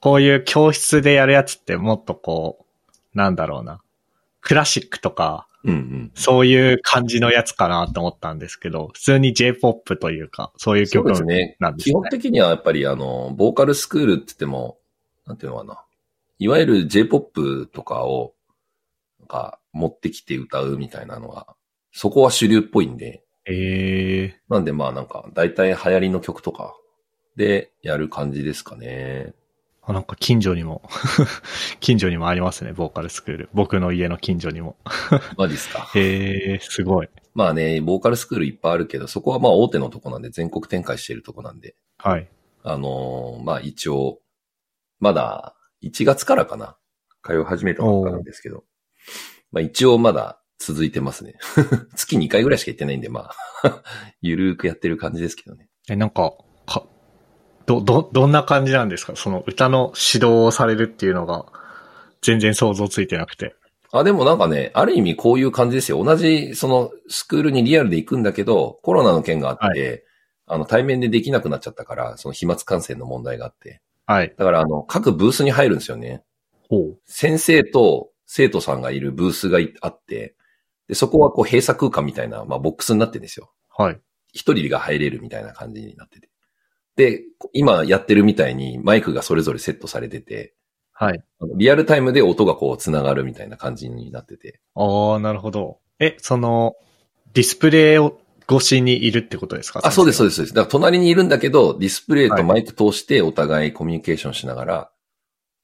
こういう教室でやるやつってもっとこう、なんだろうな。クラシックとか、うんうん。そういう感じのやつかなと思ったんですけど、普通に J-POP というか、そういうそう曲ですね。なんですね。基本的にはやっぱりあの、ボーカルスクールって言っても、なんていうのかな。いわゆる J-POP とかを、なんか、持ってきて歌うみたいなのが、そこは主流っぽいんで、ええなんでまあなんか、大体流行りの曲とかでやる感じですかね。あ、なんか近所にも、近所にもありますね、ボーカルスクール。僕の家の近所にも。マジっすか？へえすごい。まあね、ボーカルスクールいっぱいあるけど、そこはまあ大手のとこなんで、全国展開してるとこなんで、はい。あのーまあ一応、まだ1月からかな、通い始めたばっかなんですけど、まあ一応まだ続いてますね。月2回ぐらいしか行ってないんで、まあ、ゆるーくやってる感じですけどね。え、なんか、か、ど、ど、どんな感じなんですか？その歌の指導をされるっていうのが、全然想像ついてなくて。あ、でもなんかね、ある意味こういう感じですよ。同じ、その、スクールにリアルで行くんだけど、コロナの件があって、あの、対面でできなくなっちゃったから、その飛沫感染の問題があって。はい。だから、あの、各ブースに入るんですよね。ほう。先生と生徒さんがいるブースがいあって、で、そこはこう閉鎖空間みたいな、まあボックスになってるんですよ。はい。一人が入れるみたいな感じになってて。で、今やってるみたいにマイクがそれぞれセットされてて、はい。リアルタイムで音がこう繋がるみたいな感じになってて。ああ、なるほど。え、その、ディスプレイを越しにいるってことですか？あ、そうです、そうでです。そうですだから隣にいるんだけど、ディスプレイとマイク通してお互いコミュニケーションしながら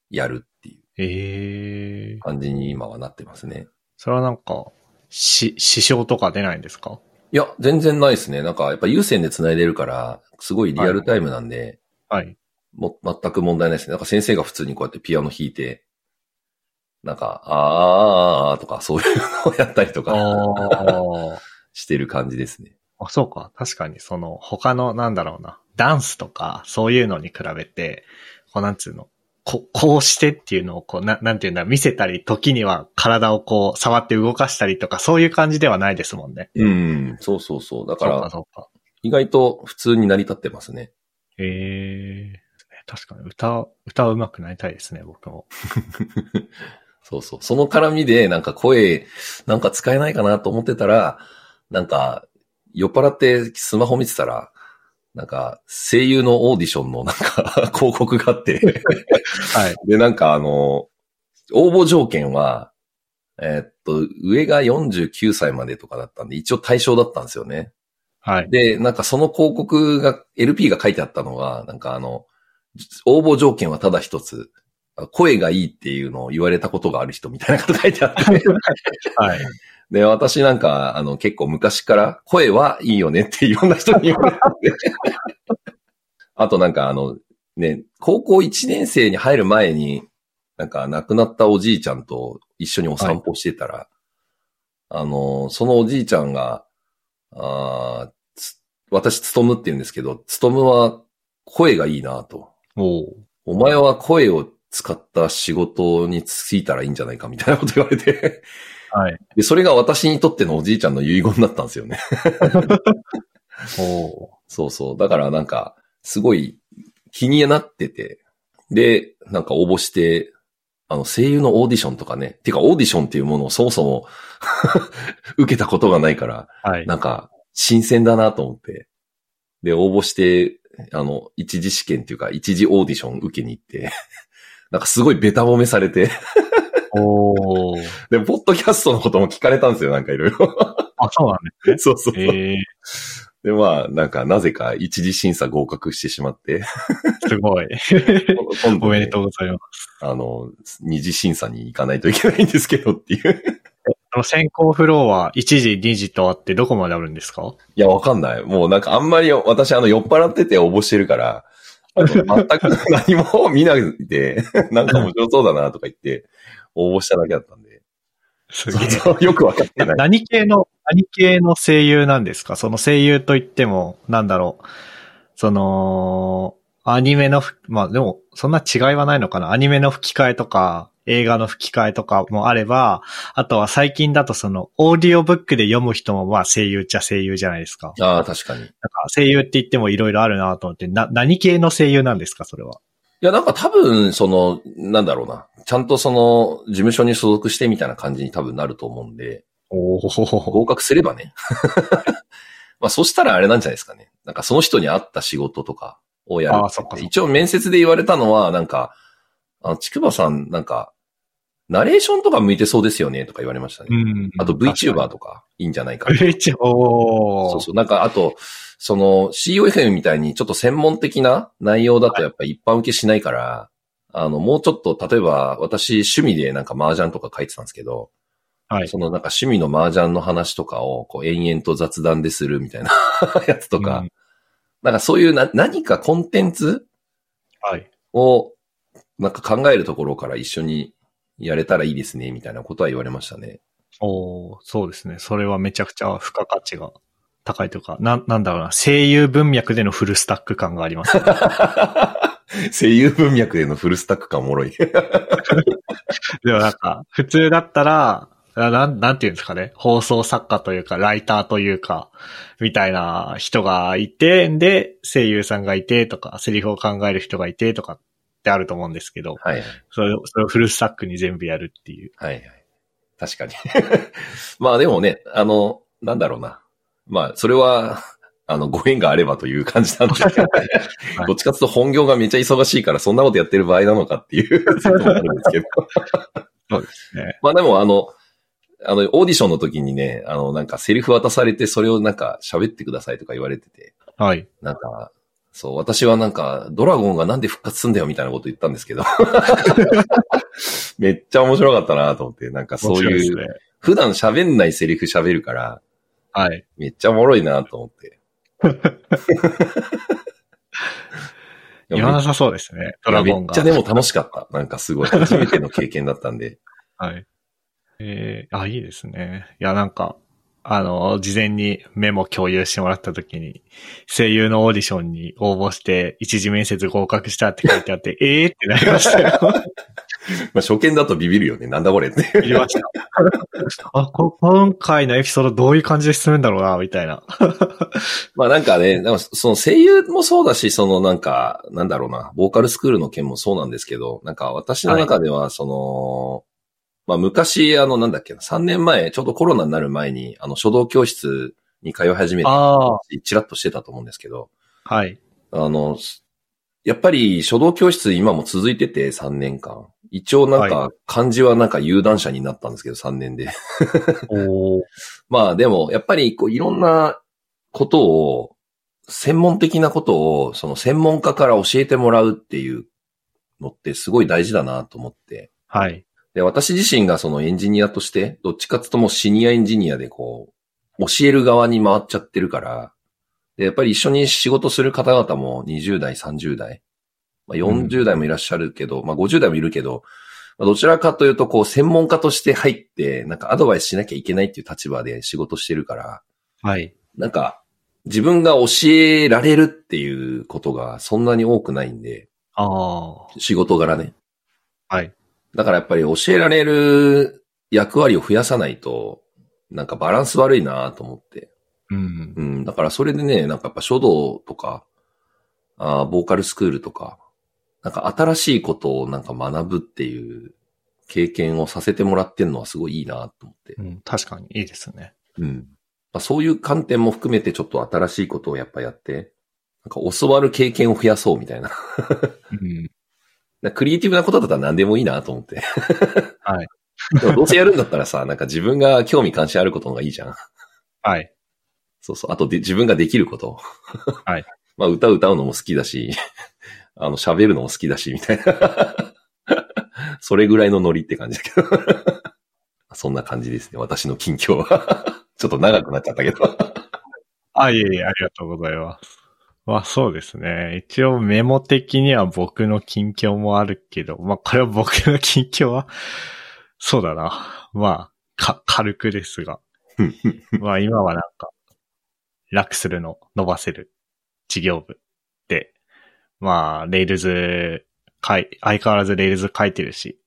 やるっていうす。ええ感じに今はなってますね。それはなんか、し、支障とか出ないんですか？いや、全然ないですね。なんかやっぱ有線で繋いでるから、すごいリアルタイムなんで、はい。も、全く問題ないですね。なんか先生が普通にこうやってピアノ弾いて、なんか、あーあーあーとかそういうのをやったりとかああ。してる感じですね。あ、そうか。確かに、その、他の、なんだろうな、ダンスとか、そういうのに比べて、こう、なんつうの、ここうしてっていうのを、こう、ななんていうんだ、見せたり、時には体をこう、触って動かしたりとか、そういう感じではないですもんね。うん、そうそうそう。だかそうか、ら、そうか。意外と普通に成り立ってますね。へえ確かに、歌、歌うまくなりたいですね、僕も。そうそう。その絡みで、なんか声、なんか使えないかなと思ってたら、なんか、酔っ払ってスマホ見てたら、なんか、声優のオーディションのなんか、広告があって、はい。で、なんかあの、応募条件は、えーっと、上が49歳までとかだったんで、一応対象だったんですよね。はい。で、なんかその広告が、LP が書いてあったのが、なんかあの、応募条件はただ一つ、声がいいっていうのを言われたことがある人みたいなこと書いてあって、はい。で、私なんか、あの、結構昔から声はいいよねっていろんな人に言われたんで。あとなんかあの、ね、高校1年生に入る前に、なんか亡くなったおじいちゃんと一緒にお散歩してたら、あの、そのおじいちゃんが、あ私、つとむって言うんですけど、つとむは声がいいなと。おうお前は声を使った仕事に就いたらいいんじゃないかみたいなこと言われて、はい。で、それが私にとってのおじいちゃんの遺言だったんですよね。おうそうそう。だからなんか、すごい気になってて、で、なんか応募して、あの、声優のオーディションとかね、てかオーディションっていうものをそもそも 受けたことがないから、はい。なんか、新鮮だなと思って、で、応募して、あの、一次試験っていうか、一次オーディション受けに行って、なんかすごいベタ褒めされて、おーで、ポッドキャストのことも聞かれたんですよ、なんかいろいろ。あ、そうなんでそう そうそう。すね。ええで、まあ、なんか、なぜか一次審査合格してしまって、すごい。今度、ね、おめでとうございます。あの、二次審査に行かないといけないんですけどっていう。あの先行フローは1時、2時とあってどこまであるんですか？いや、わかんない。もうなんかあんまり、私あの、酔っ払ってて応募してるから、全く何も見ないで、なんか面白そうだなとか言って、応募しただけだったんで。すげえ。よくわかってない。何系の、何系の声優なんですか？その声優といっても、なんだろう。その、アニメのふ、まあでも、そんな違いはないのかな？アニメの吹き替えとか、映画の吹き替えとかもあれば、あとは最近だとその、オーディオブックで読む人もまあ声優っちゃ声優じゃないですか。ああ、確かに。なんか声優って言ってもいろいろあるなと思って、な、何系の声優なんですか、それは。いや、なんか多分、その、なんだろうな。ちゃんとその、事務所に所属してみたいな感じに多分なると思うんで、おお。合格すればね。まあ、そしたらあれなんじゃないですかね。なんかその人に合った仕事とかをやる一応面接で言われたのは、なんか、あの、ちくばさん、なんか、ナレーションとか向いてそうですよね、とか言われましたね。うん。あと VTuber とかいいんじゃないかな。VTuber、そうそう。なんか、あと、その COFM みたいにちょっと専門的な内容だとやっぱ一般受けしないから、あの、もうちょっと、例えば私趣味でなんか麻雀とか書いてたんですけど、はい。そのなんか趣味の麻雀の話とかをこう延々と雑談でするみたいな やつとか、うんなんかそういうな何かコンテンツはい。をなんか考えるところから一緒にやれたらいいですね、みたいなことは言われましたね。おーそうですね。それはめちゃくちゃ付加価値が高いというか、な、なんだろうな、声優文脈でのフルスタック感がありますね。声優文脈でのフルスタック感おもろい。でもなんか、普通だったら、あなん、なんていうんですかね。放送作家というか、ライターというか、みたいな人がいて、で、声優さんがいてとか、セリフを考える人がいてとかってあると思うんですけど、はいはい。それを、それをフルスタックに全部やるっていう。はいはい。確かに。まあでもね、あの、なんだろうな。まあ、それは、あの、ご縁があればという感じなんですけど、はいどっちかというと本業がめっちゃ忙しいから、そんなことやってる場合なのかっていう。そうですね。まあでも、あの、あの、オーディションの時にね、あの、なんかセリフ渡されて、それをなんか喋ってくださいとか言われてて、はい。なんか、そう、私はなんか、ドラゴンがなんで復活すんだよみたいなこと言ったんですけど、めっちゃ面白かったなと思って、なんかそういう。普段喋んないセリフ喋るから、はい。めっちゃおもろいなと思って。言わなさそうですね。ドラゴンが。めっちゃでも楽しかった。なんかすごい、初めての経験だったんで。はい。えー、あ、いいですね。いや、なんか、あの、事前にメモ共有してもらった時に、声優のオーディションに応募して、一次面接合格したって書いてあって、えーってなりましたよ。まあ初見だとビビるよね。なんだこれって。言いました。あこ、今回のエピソードどういう感じで進むんだろうな、みたいな。まあなんかね、でもその声優もそうだし、そのなんか、なんだろうな、ボーカルスクールの件もそうなんですけど、なんか私の中では、その、まあ昔、あのなんだっけな、3年前、ちょうどコロナになる前に、あの書道教室に通い始めたああ、ちらっとしてたと思うんですけど、はい。あの、やっぱり書道教室今も続いてて3年間。一応なんか漢字はなんか有段者になったんですけど3年で。まあでもやっぱりこういろんなことを、専門的なことをその専門家から教えてもらうっていうのってすごい大事だなと思って。はい。で、私自身がそのエンジニアとして、どっちかっていうともうシニアエンジニアでこう、教える側に回っちゃってるから、で、やっぱり一緒に仕事する方々も20代、30代、まあ、40代もいらっしゃるけど、まあ50代もいるけど、まあ、どちらかというとこう専門家として入って、なんかアドバイスしなきゃいけないっていう立場で仕事してるから、はい。なんか自分が教えられるっていうことがそんなに多くないんで、ああ、仕事柄ね。はい。だからやっぱり教えられる役割を増やさないと、なんかバランス悪いなと思って。うん。うん。だからそれでね、なんかやっぱ書道とか、あーボーカルスクールとか、なんか新しいことをなんか学ぶっていう経験をさせてもらってんのはすごいいいなと思ってう。ん、確かにいいですね。うん。まあ、そういう観点も含めてちょっと新しいことをやっぱやって、なんか教わる経験を増やそうみたいな。うん。クリエイティブなことだったら何でもいいなと思って。はい。でもどうせやるんだったらさ、なんか自分が興味関心あることの方がいいじゃん。はい。そうそう。あとで自分ができること。はい。まあ歌歌うのも好きだし、あの喋るのも好きだし、みたいな。それぐらいのノリって感じだけど。そんな感じですね。私の近況は。ちょっと長くなっちゃったけど。あ、いえいえ、ありがとうございます。まあそうですね。一応メモ的には僕の近況もあるけど、まあこれは僕の近況は、そうだな。まあ、か、軽くですが。まあ今はなんか、楽するの伸ばせる事業部で、まあ、レイルズ、かい、相変わらずレイルズ書いてるし、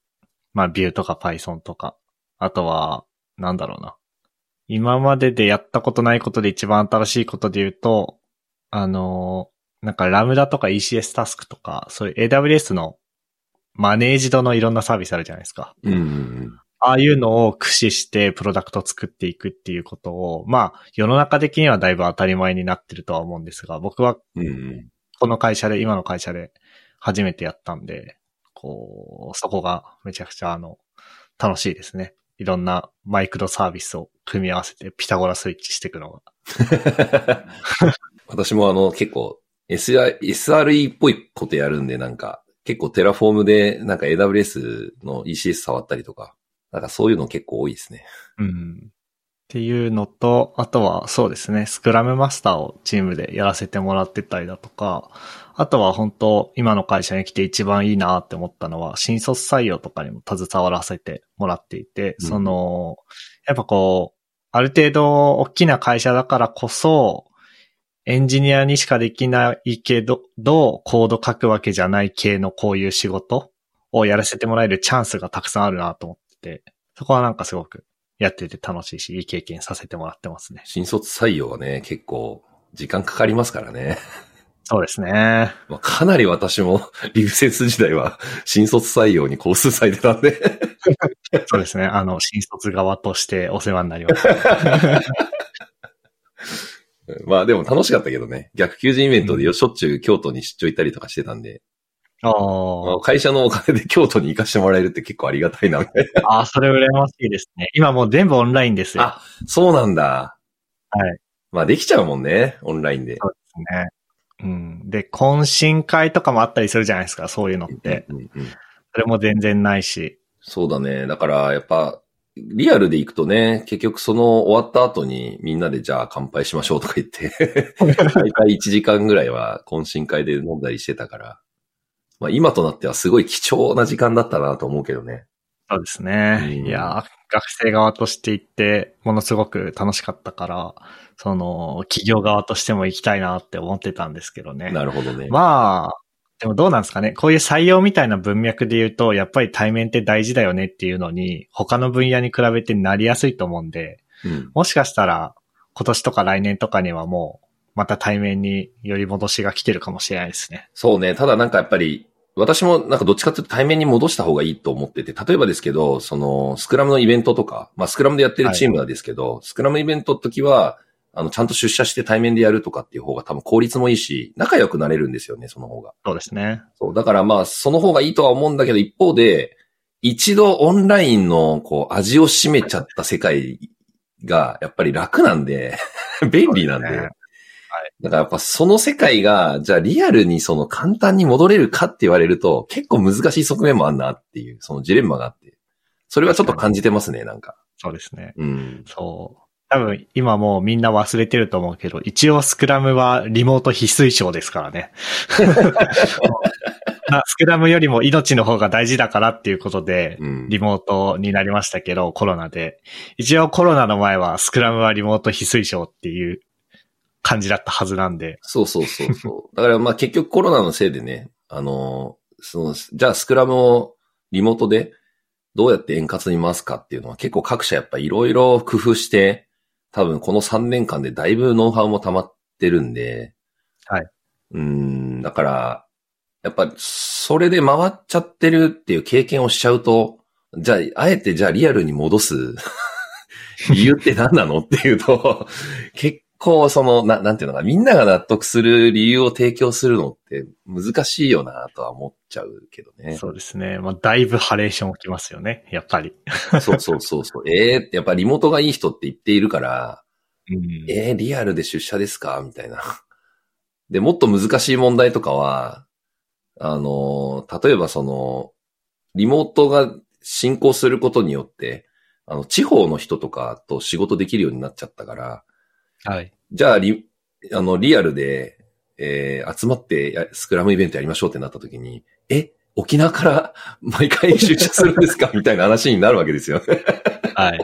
まあ、Vue とか Python とか。あとは、なんだろうな。今まででやったことないことで一番新しいことで言うと、あのなんかラムダとか ECS タスクとか、そういう AWS のマネージドのいろんなサービスあるじゃないですか。うんうんああいうのを駆使してプロダクトを作っていくっていうことを、まあ、世の中的にはだいぶ当たり前になってるとは思うんですが、僕はこの会社で、今の会社で初めてやったんで、こう、そこがめちゃくちゃあの、楽しいですね。いろんなマイクロサービスを組み合わせてピタゴラスイッチしていくのが。私もあの結構 SR SRE っぽいことやるんでなんか結構 Terraform でなんか AWS の ECS 触ったりとか、なんかそういうの結構多いですね。うん。っていうのと、あとはそうですね、スクラムマスターをチームでやらせてもらってたりだとか、あとは本当今の会社に来て一番いいなって思ったのは、新卒採用とかにも携わらせてもらっていて、うんその、やっぱこう、ある程度大きな会社だからこそ、エンジニアにしかできないけど、どうコード書くわけじゃない系のこういう仕事をやらせてもらえるチャンスがたくさんあるなと思っそこはなんかすごくやってて楽しいし、いい経験させてもらってますね。新卒採用はね、結構時間かかりますからね。そうですね。まあ、かなり私も リブセンス時代は新卒採用に工数割いてたんで。そうですね。あの、新卒側としてお世話になります。まあでも楽しかったけどね。逆求人イベントでよしょっちゅう京都に出張行ったりとかしてたんで、あ会社のお金で京都に行かしてもらえるって結構ありがたいな、みたいな。あー、それ羨ましいですね。今もう全部オンラインですよ。あ、そうなんだ。はい。まあできちゃうもんね、オンラインで。そうですね。うん。で、懇親会とかもあったりするじゃないですか、そういうのって。うんうんそれも全然ないし。そうだね。だから、やっぱ、リアルで行くとね、結局その終わった後にみんなでじゃあ乾杯しましょうとか言って、大体1時間ぐらいは懇親会で飲んだりしてたから、まあ今となってはすごい貴重な時間だったなと思うけどね。そうですね。うんいやー、学生側として行って、ものすごく楽しかったから、その、企業側としても行きたいなって思ってたんですけどね。なるほどね。まあ、でもどうなんですかね。こういう採用みたいな文脈で言うと、やっぱり対面って大事だよねっていうのに、他の分野に比べてなりやすいと思うんで、うん。もしかしたら今年とか来年とかにはもう、また対面により戻しが来てるかもしれないですね。そうね。ただなんかやっぱり、私もなんかどっちかというと対面に戻した方がいいと思ってて、例えばですけど、その、スクラムのイベントとか、まあスクラムでやってるチームなんですけど、スクラムイベントの時は、あの、ちゃんと出社して対面でやるとかっていう方が多分効率もいいし、仲良くなれるんですよね、その方が。そうですね。そう。だからまあ、その方がいいとは思うんだけど、一方で、一度オンラインの、こう、味を占めちゃった世界が、やっぱり楽なんで、便利なんで。だからやっぱその世界が、じゃあリアルにその簡単に戻れるかって言われると、結構難しい側面もあんなっていう、そのジレンマがあって。それはちょっと感じてますね、なんか。そうですね。うん。そう。多分今もうみんな忘れてると思うけど、一応スクラムはリモート必須賞ですからね。まあスクラムよりも命の方が大事だからっていうことで、うん。リモートになりましたけど、コロナで。一応コロナの前はスクラムはリモート必須賞っていう感じだったはずなんで。そうそうそうそう。だからまあ結局コロナのせいでね、あのーその、じゃあスクラムをリモートでどうやって円滑に回すかっていうのは結構各社やっぱいろいろ工夫して、多分この3年間でだいぶノウハウも溜まってるんで。はい。うん、だから、やっぱそれで回っちゃってるっていう経験をしちゃうと、じゃあ、あえてじゃあリアルに戻す 理由って何なのっていうと、結構その、な、なんていうのかな、みんなが納得する理由を提供するのって難しいよなとは思っちゃうけどね。そうですね。まあ、だいぶハレーション起きますよね。やっぱり。そうそうそうそう。ええってやっぱリモートがいい人って言っているから、うんえー、リアルで出社ですか？みたいな。で、もっと難しい問題とかは、あの、例えばその、リモートが進行することによって、あの、地方の人とかと仕事できるようになっちゃったから、はい。じゃあ、リ、あの、リアルで、えー集まってやスクラムイベントやりましょうってなった時に、え、沖縄から 毎回出社するんですか？みたいな話になるわけですよね。はい。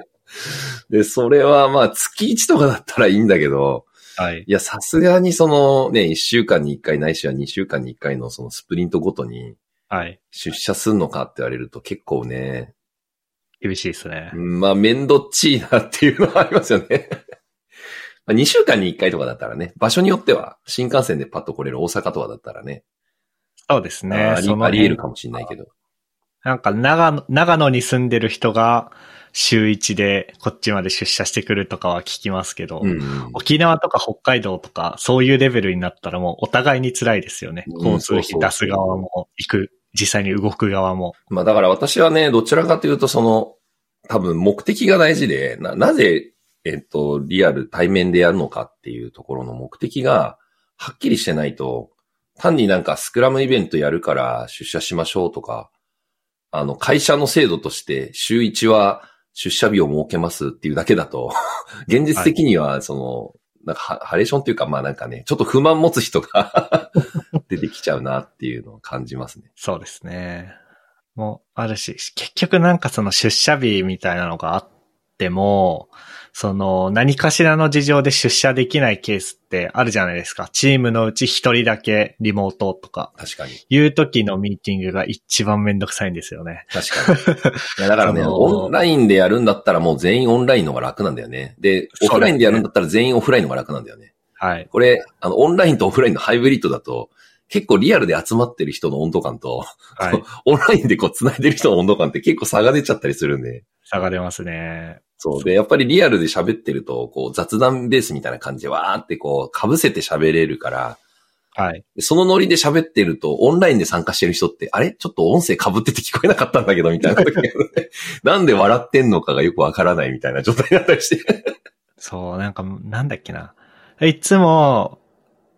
で、それはまあ月1とかだったらいいんだけど、はい。いや、さすがにそのね、1週間に1回ないしは2週間に1回のそのスプリントごとにはい。出社すんのかって言われると結構ね、厳しいですね。まあ、めんどっちいなっていうのはありますよね。2週間に1回とかだったらね、場所によっては新幹線でパッと来れる大阪とかだったらね。そうですね。ありあり得るかもしれないけど。なんか長野、長野に住んでる人が週1でこっちまで出社してくるとかは聞きますけど、うんうん、沖縄とか北海道とかそういうレベルになったらもうお互いに辛いですよね。うん交通費出す側も行く、実際に動く側も。まあだから私はね、どちらかというとその、多分目的が大事で、な、なぜ、えっと、リアル対面でやるのかっていうところの目的が、はっきりしてないと、単になんかスクラムイベントやるから出社しましょうとか、あの、会社の制度として週1は出社日を設けますっていうだけだと、現実的にはその、なんかハハレーションっていうかまあなんかね、ちょっと不満持つ人が 出てきちゃうなっていうのを感じますね。そうですね。もうあるし、結局なんかその出社日みたいなのがあっても、その何かしらの事情で出社できないケースってあるじゃないですか。チームのうち一人だけリモートとか、確かに。いう時のミーティングが一番めんどくさいんですよね。確かに。いや、だからね、オンラインでやるんだったらもう全員オンラインの方が楽なんだよね。で、オフラインでやるんだったら全員オフラインの方が楽なんだよね。はい。これ、あの、オンラインとオフラインのハイブリッドだと、結構リアルで集まってる人の温度感と、はい。オンラインでこう繋いでる人の温度感って結構差が出ちゃったりするんで。差が出ますね。そう。で、やっぱりリアルで喋ってると、こう雑談ベースみたいな感じでわーってこう被せて喋れるから、はい。でそのノリで喋ってると、オンラインで参加してる人って、あれ？ちょっと音声被ってて聞こえなかったんだけど、みたいな なんで笑ってんのかがよくわからないみたいな状態になったりして。そう、なんか、なんだっけな。いつも、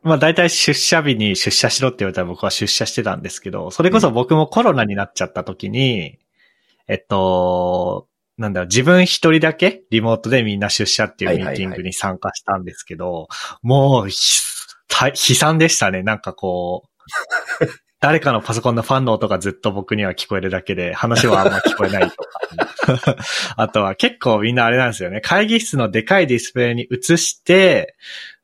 まあ大体出社日に出社しろって言われたら僕は出社してたんですけど、それこそ僕もコロナになっちゃった時に、えっと、なんだろう、自分一人だけリモートでみんな出社っていうミーティングに参加したんですけど、もう悲惨でしたね。なんかこう、誰かのパソコンのファンの音がずっと僕には聞こえるだけで、話はあんま聞こえないとか。あとは結構みんなあれなんですよね。会議室のでかいディスプレイに映して、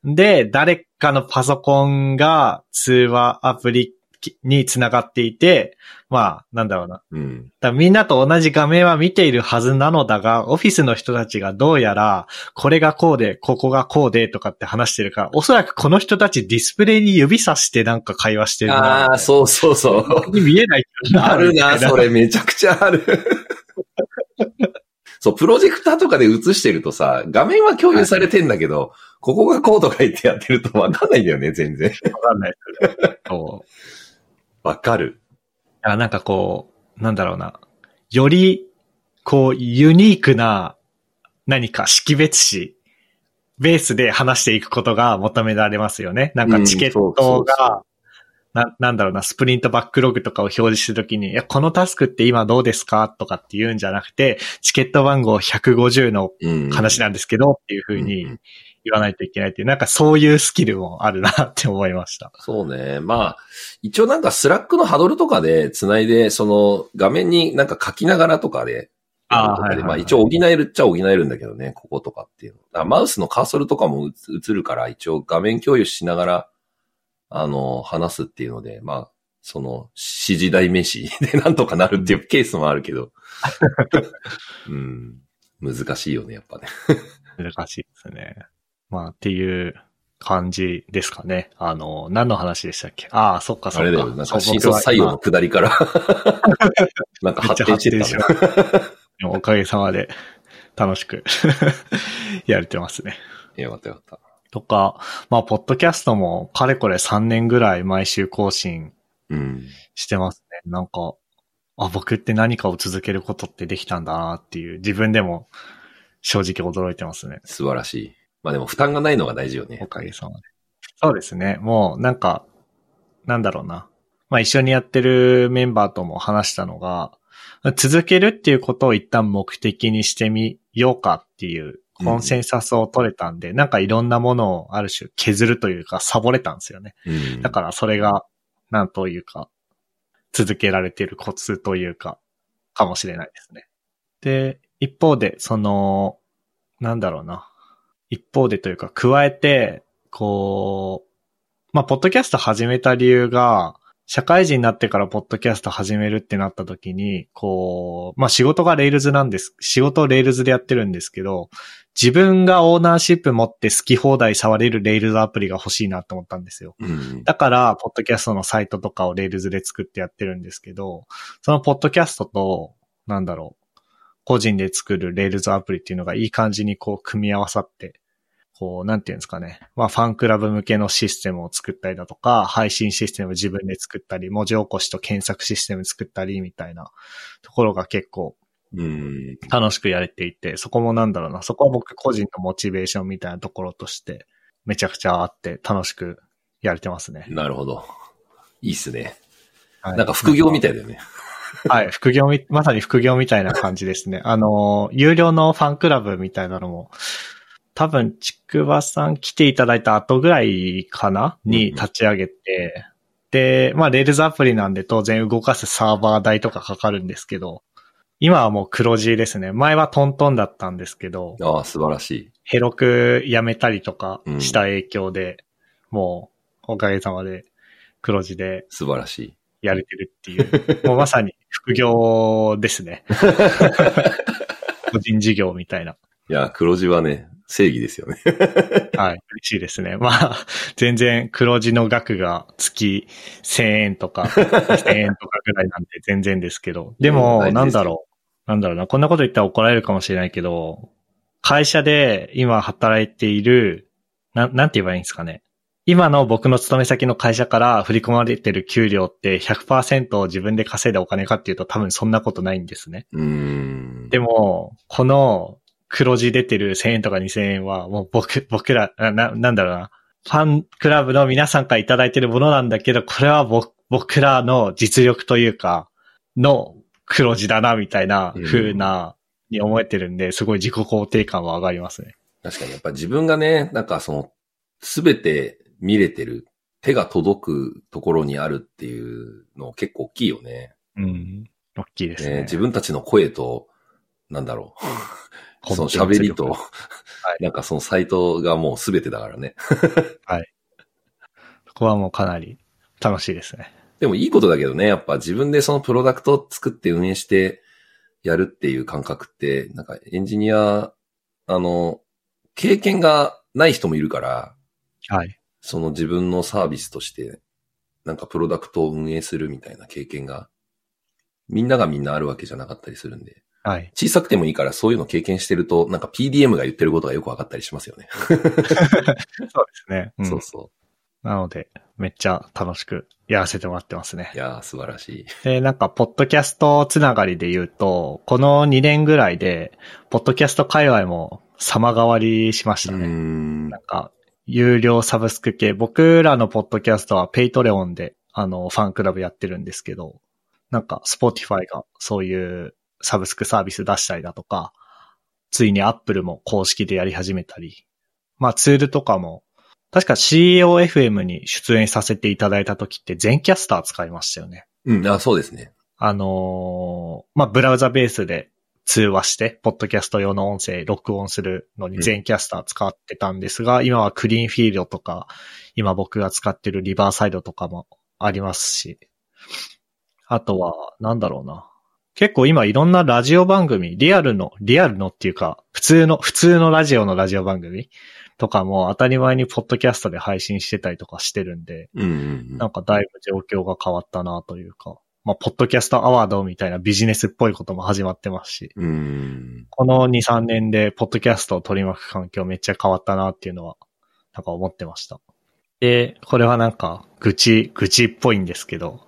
で、誰かのパソコンが通話アプリに繋がっていて、まあ、なんだろうな。うん。みんなと同じ画面は見ているはずなのだが、オフィスの人たちがどうやら、これがこうで、ここがこうでとかって話してるから、おそらくこの人たちディスプレイに指さしてなんか会話してるな。ああ、そうそうそう。僕に見えないあるな、それめちゃくちゃある。そう、プロジェクターとかで映してるとさ、画面は共有されてんだけど、ここがこうとか言ってやってるとわかんないんだよね、全然。わかんないそう。わかる。あなんかこう、なんだろうな。より、こう、ユニークな何か識別詞、ベースで話していくことが求められますよね。なんかチケットが、な、なんだろうな、スプリントバックログとかを表示するときに、いや、このタスクって今どうですかとかって言うんじゃなくて、チケット番号150のうん。話なんですけどっていうふううんにうん言わないといけないっていう、なんかそういうスキルもあるなって思いました。そうね。まあ、一応なんか Slack のハドルとかで繋いで、その画面になんか書きながらとかで、あーとかではいはいはいまあ一応補えるっちゃ補えるんだけどね、こことかっていうの。マウスのカーソルとかも映るから、一応画面共有しながら、あの、話すっていうので、まあ、その、指示代名詞 でなんとかなるっていうケースもあるけど。うん。難しいよね、やっぱね。難しいですね。まあ、っていう感じですかね。あの、何の話でしたっけ？ああ、そっかそっか。あれだよ、なんか新卒採用の下りから、なんか発展してた発展しでもおかげさまで楽しくやれてますね。な。よかったよかっとか、まあ、ポッドキャストもかれこれ3年ぐらい毎週更新。してますね。なんか、あ、僕って何かを続けることってできたんだなっていう、自分でも正直驚いてますね。素晴らしい。まあでも負担がないのが大事よおね。かげさまで。そうですね。もう、なんか、なんだろうな。まあ一緒にやってるメンバーとも話したのが、続けるっていうことを一旦目的にしてみようかっていうコンセンサスを取れたんで、なんかいろんなものをある種削るというかサボれたんですよね。うん。だからそれが、なんというか、続けられているコツというか、かもしれないですね。で、一方で、その、なんだろうな。一方でというか、加えて、こう、まあ、ポッドキャスト始めた理由が、社会人になってからポッドキャスト始めるってなった時に、こう、まあ仕事が Rails なんです。仕事を Rails でやってるんですけど、自分がオーナーシップ持って好き放題触れる Rails アプリが欲しいなと思ったんですよ。うん。だから、ポッドキャストのサイトとかを Rails で作ってやってるんですけど、そのポッドキャストと、なんだろう、個人で作る Rails アプリっていうのがいい感じにこう組み合わさって、こう、なんていうんですかね。まあ、ファンクラブ向けのシステムを作ったりだとか、配信システムを自分で作ったり、文字起こしと検索システム作ったりみたいなところが結構うん。楽しくやれていて、そこもなんだろうな、そこは僕個人のモチベーションみたいなところとして、めちゃくちゃあって楽しくやれてますね。なるほど。いいっすね。はいなんか副業みたいだよね。はい、副業み、まさに副業みたいな感じですね。あの、有料のファンクラブみたいなのも、多分、ちくわさん来ていただいた後ぐらいかな？に立ち上げて、で、まあ、レールズアプリなんで当然動かすサーバー代とかかかるんですけど、今はもう黒字ですね。前はトントンだったんですけど、ああ、素晴らしい。ヘロクやめたりとかした影響で、もう、おかげさまで黒字で素晴らしい。やれてるっていう、もうまさに副業ですね。個人事業みたいな。いや、黒字はね、正義ですよね。はい。嬉しいですね。まあ、全然黒字の額が月1000円とか、1000円とかぐらいなんで全然ですけど。でうんも、なんだろう。なんだろうな。こんなこと言ったら怒られるかもしれないけど、会社で今働いている、ななんて言えばいいんですかね。今の僕の勤め先の会社から振り込まれてる給料って100%を自分で稼いだお金かっていうと多分そんなことないんですね。でも、この黒字出てる1000円とか2000円は、もう僕、僕ら、な、ななんだろうな。ファンクラブの皆さんからいただいてるものなんだけど、これは僕僕らの実力というか、の黒字だな、みたいな風な、に思えてるんで、すごい自己肯定感は上がりますね。確かにやっぱ自分がね、なんかその、すべて見れてる、手が届くところにあるっていうの結構大きいよね。うん。大きいですね。ね自分たちの声と、なんだろう。その喋りと、いなんかそのサイトがもうすべてだからね。ここはもうかなり楽しいですね。でもいいことだけどね、やっぱ自分でそのプロダクトを作って運営してやるっていう感覚って、なんかエンジニア、あの、経験がない人もいるから、はい。その自分のサービスとして、なんかプロダクトを運営するみたいな経験が、みんながみんなあるわけじゃなかったりするんで、はい。小さくてもいいからそういうの経験してると、なんか PDM が言ってることがよくわかったりしますよね。そうですね。うんそうそなので、めっちゃ楽しくやらせてもらってますねう。い。やー素晴らしい。で、なんか、ポッドキャストつながりで言うと、この2年ぐらいで、ポッドキャスト界隈も様変わりしましたね。んなんか、有料サブスク系、僕らのポッドキャストは Patreon で、あの、ファンクラブやってるんですけど、なんか、 Spotify がそういうサブスクサービス出したりだとか、ついにアップルも公式でやり始めたり、まあツールとかも、確か CEOFM に出演させていただいた時って Zencastr 使いましたよね。うん、あ、そうですね。あのーまあ、ブラウザベースで通話して、ポッドキャスト用の音声録音するのに Zencastr 使ってたんですが、今は Cleanfeed とか、今僕が使ってるリバーサイドとかもありますし、あとは、なんだろうな。結構今いろんなラジオ番組、リアルの、リアルのっていうか、普通の、普通のラジオのラジオ番組とかも当たり前にポッドキャストで配信してたりとかしてるんで、うんうんうん。なんかだいぶ状況が変わったなというか、まあ、ポッドキャストアワードみたいなビジネスっぽいことも始まってますし、うーん。この2、3年でポッドキャストを取り巻く環境めっちゃ変わったなっていうのは、なんか思ってました。で、これはなんか、愚痴、愚痴っぽいんですけど、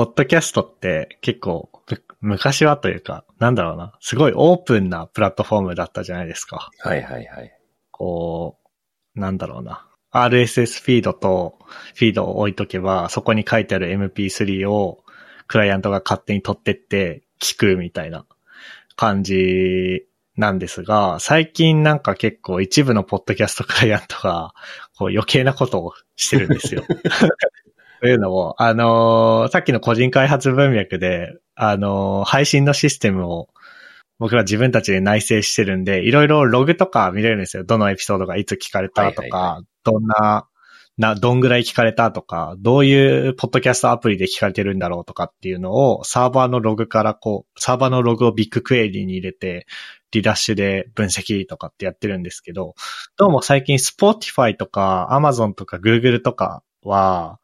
ポッドキャストって結構、む昔はというか、なんだろうな、すごいオープンなプラットフォームだったじゃないですか。はいはいはい。こう、なんだろうな。RSS フィードとフィードを置いとけば、そこに書いてある MP3 をクライアントが勝手に取ってって聞くみたいな感じなんですが、最近なんか結構一部のポッドキャストクライアントがこう余計なことをしてるんですよ。というのも、あのーさっきの個人開発文脈で、あのー配信のシステムを僕ら自分たちで内製してるんで、いろいろログとか見れるんですよ。どのエピソードがいつ聞かれたとか、はいはいはどんなな、どんぐらい聞かれたとか、どういうポッドキャストアプリで聞かれてるんだろうとかっていうのを、サーバーのログからこう、サーバーのログをビッグクエリに入れて、リダッシュで分析とかってやってるんですけど、どうも最近 Spotify とか Amazon とか Google とかは、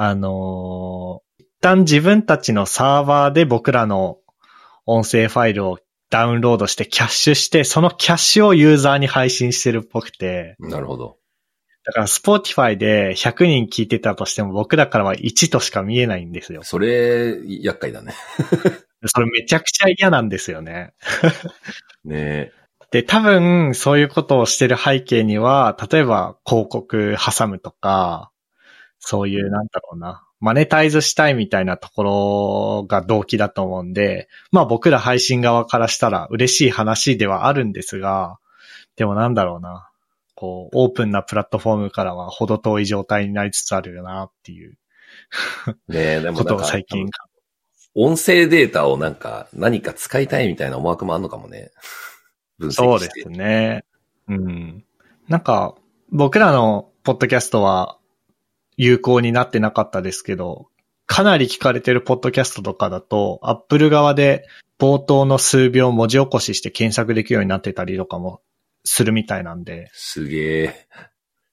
あのー一旦自分たちのサーバーで僕らの音声ファイルをダウンロードしてキャッシュして、そのキャッシュをユーザーに配信してるっぽくて、なるほど。だから Spotify で100人聞いてたとしても僕らからは1としか見えないんですよ。それ、厄介だね。それめちゃくちゃ嫌なんですよね。ねで、多分そういうことをしてる背景には、例えば広告挟むとか、そういうなんだろうな、マネタイズしたいみたいなところが動機だと思うんで、まあ僕ら配信側からしたら嬉しい話ではあるんですが、でもなんだろうな、こう、オープンなプラットフォームからは程遠い状態になりつつあるよなっていうねでもことを最近音声データをなんか、何か使いたいみたいな思惑もあんのかもね。分析して。そうですね。うん。なんか、僕らのポッドキャストは有効になってなかったですけど、かなり聞かれてるポッドキャストとかだと、アップル側で冒頭の数秒文字起こしして検索できるようになってたりとかもするみたいなんで、すげえ。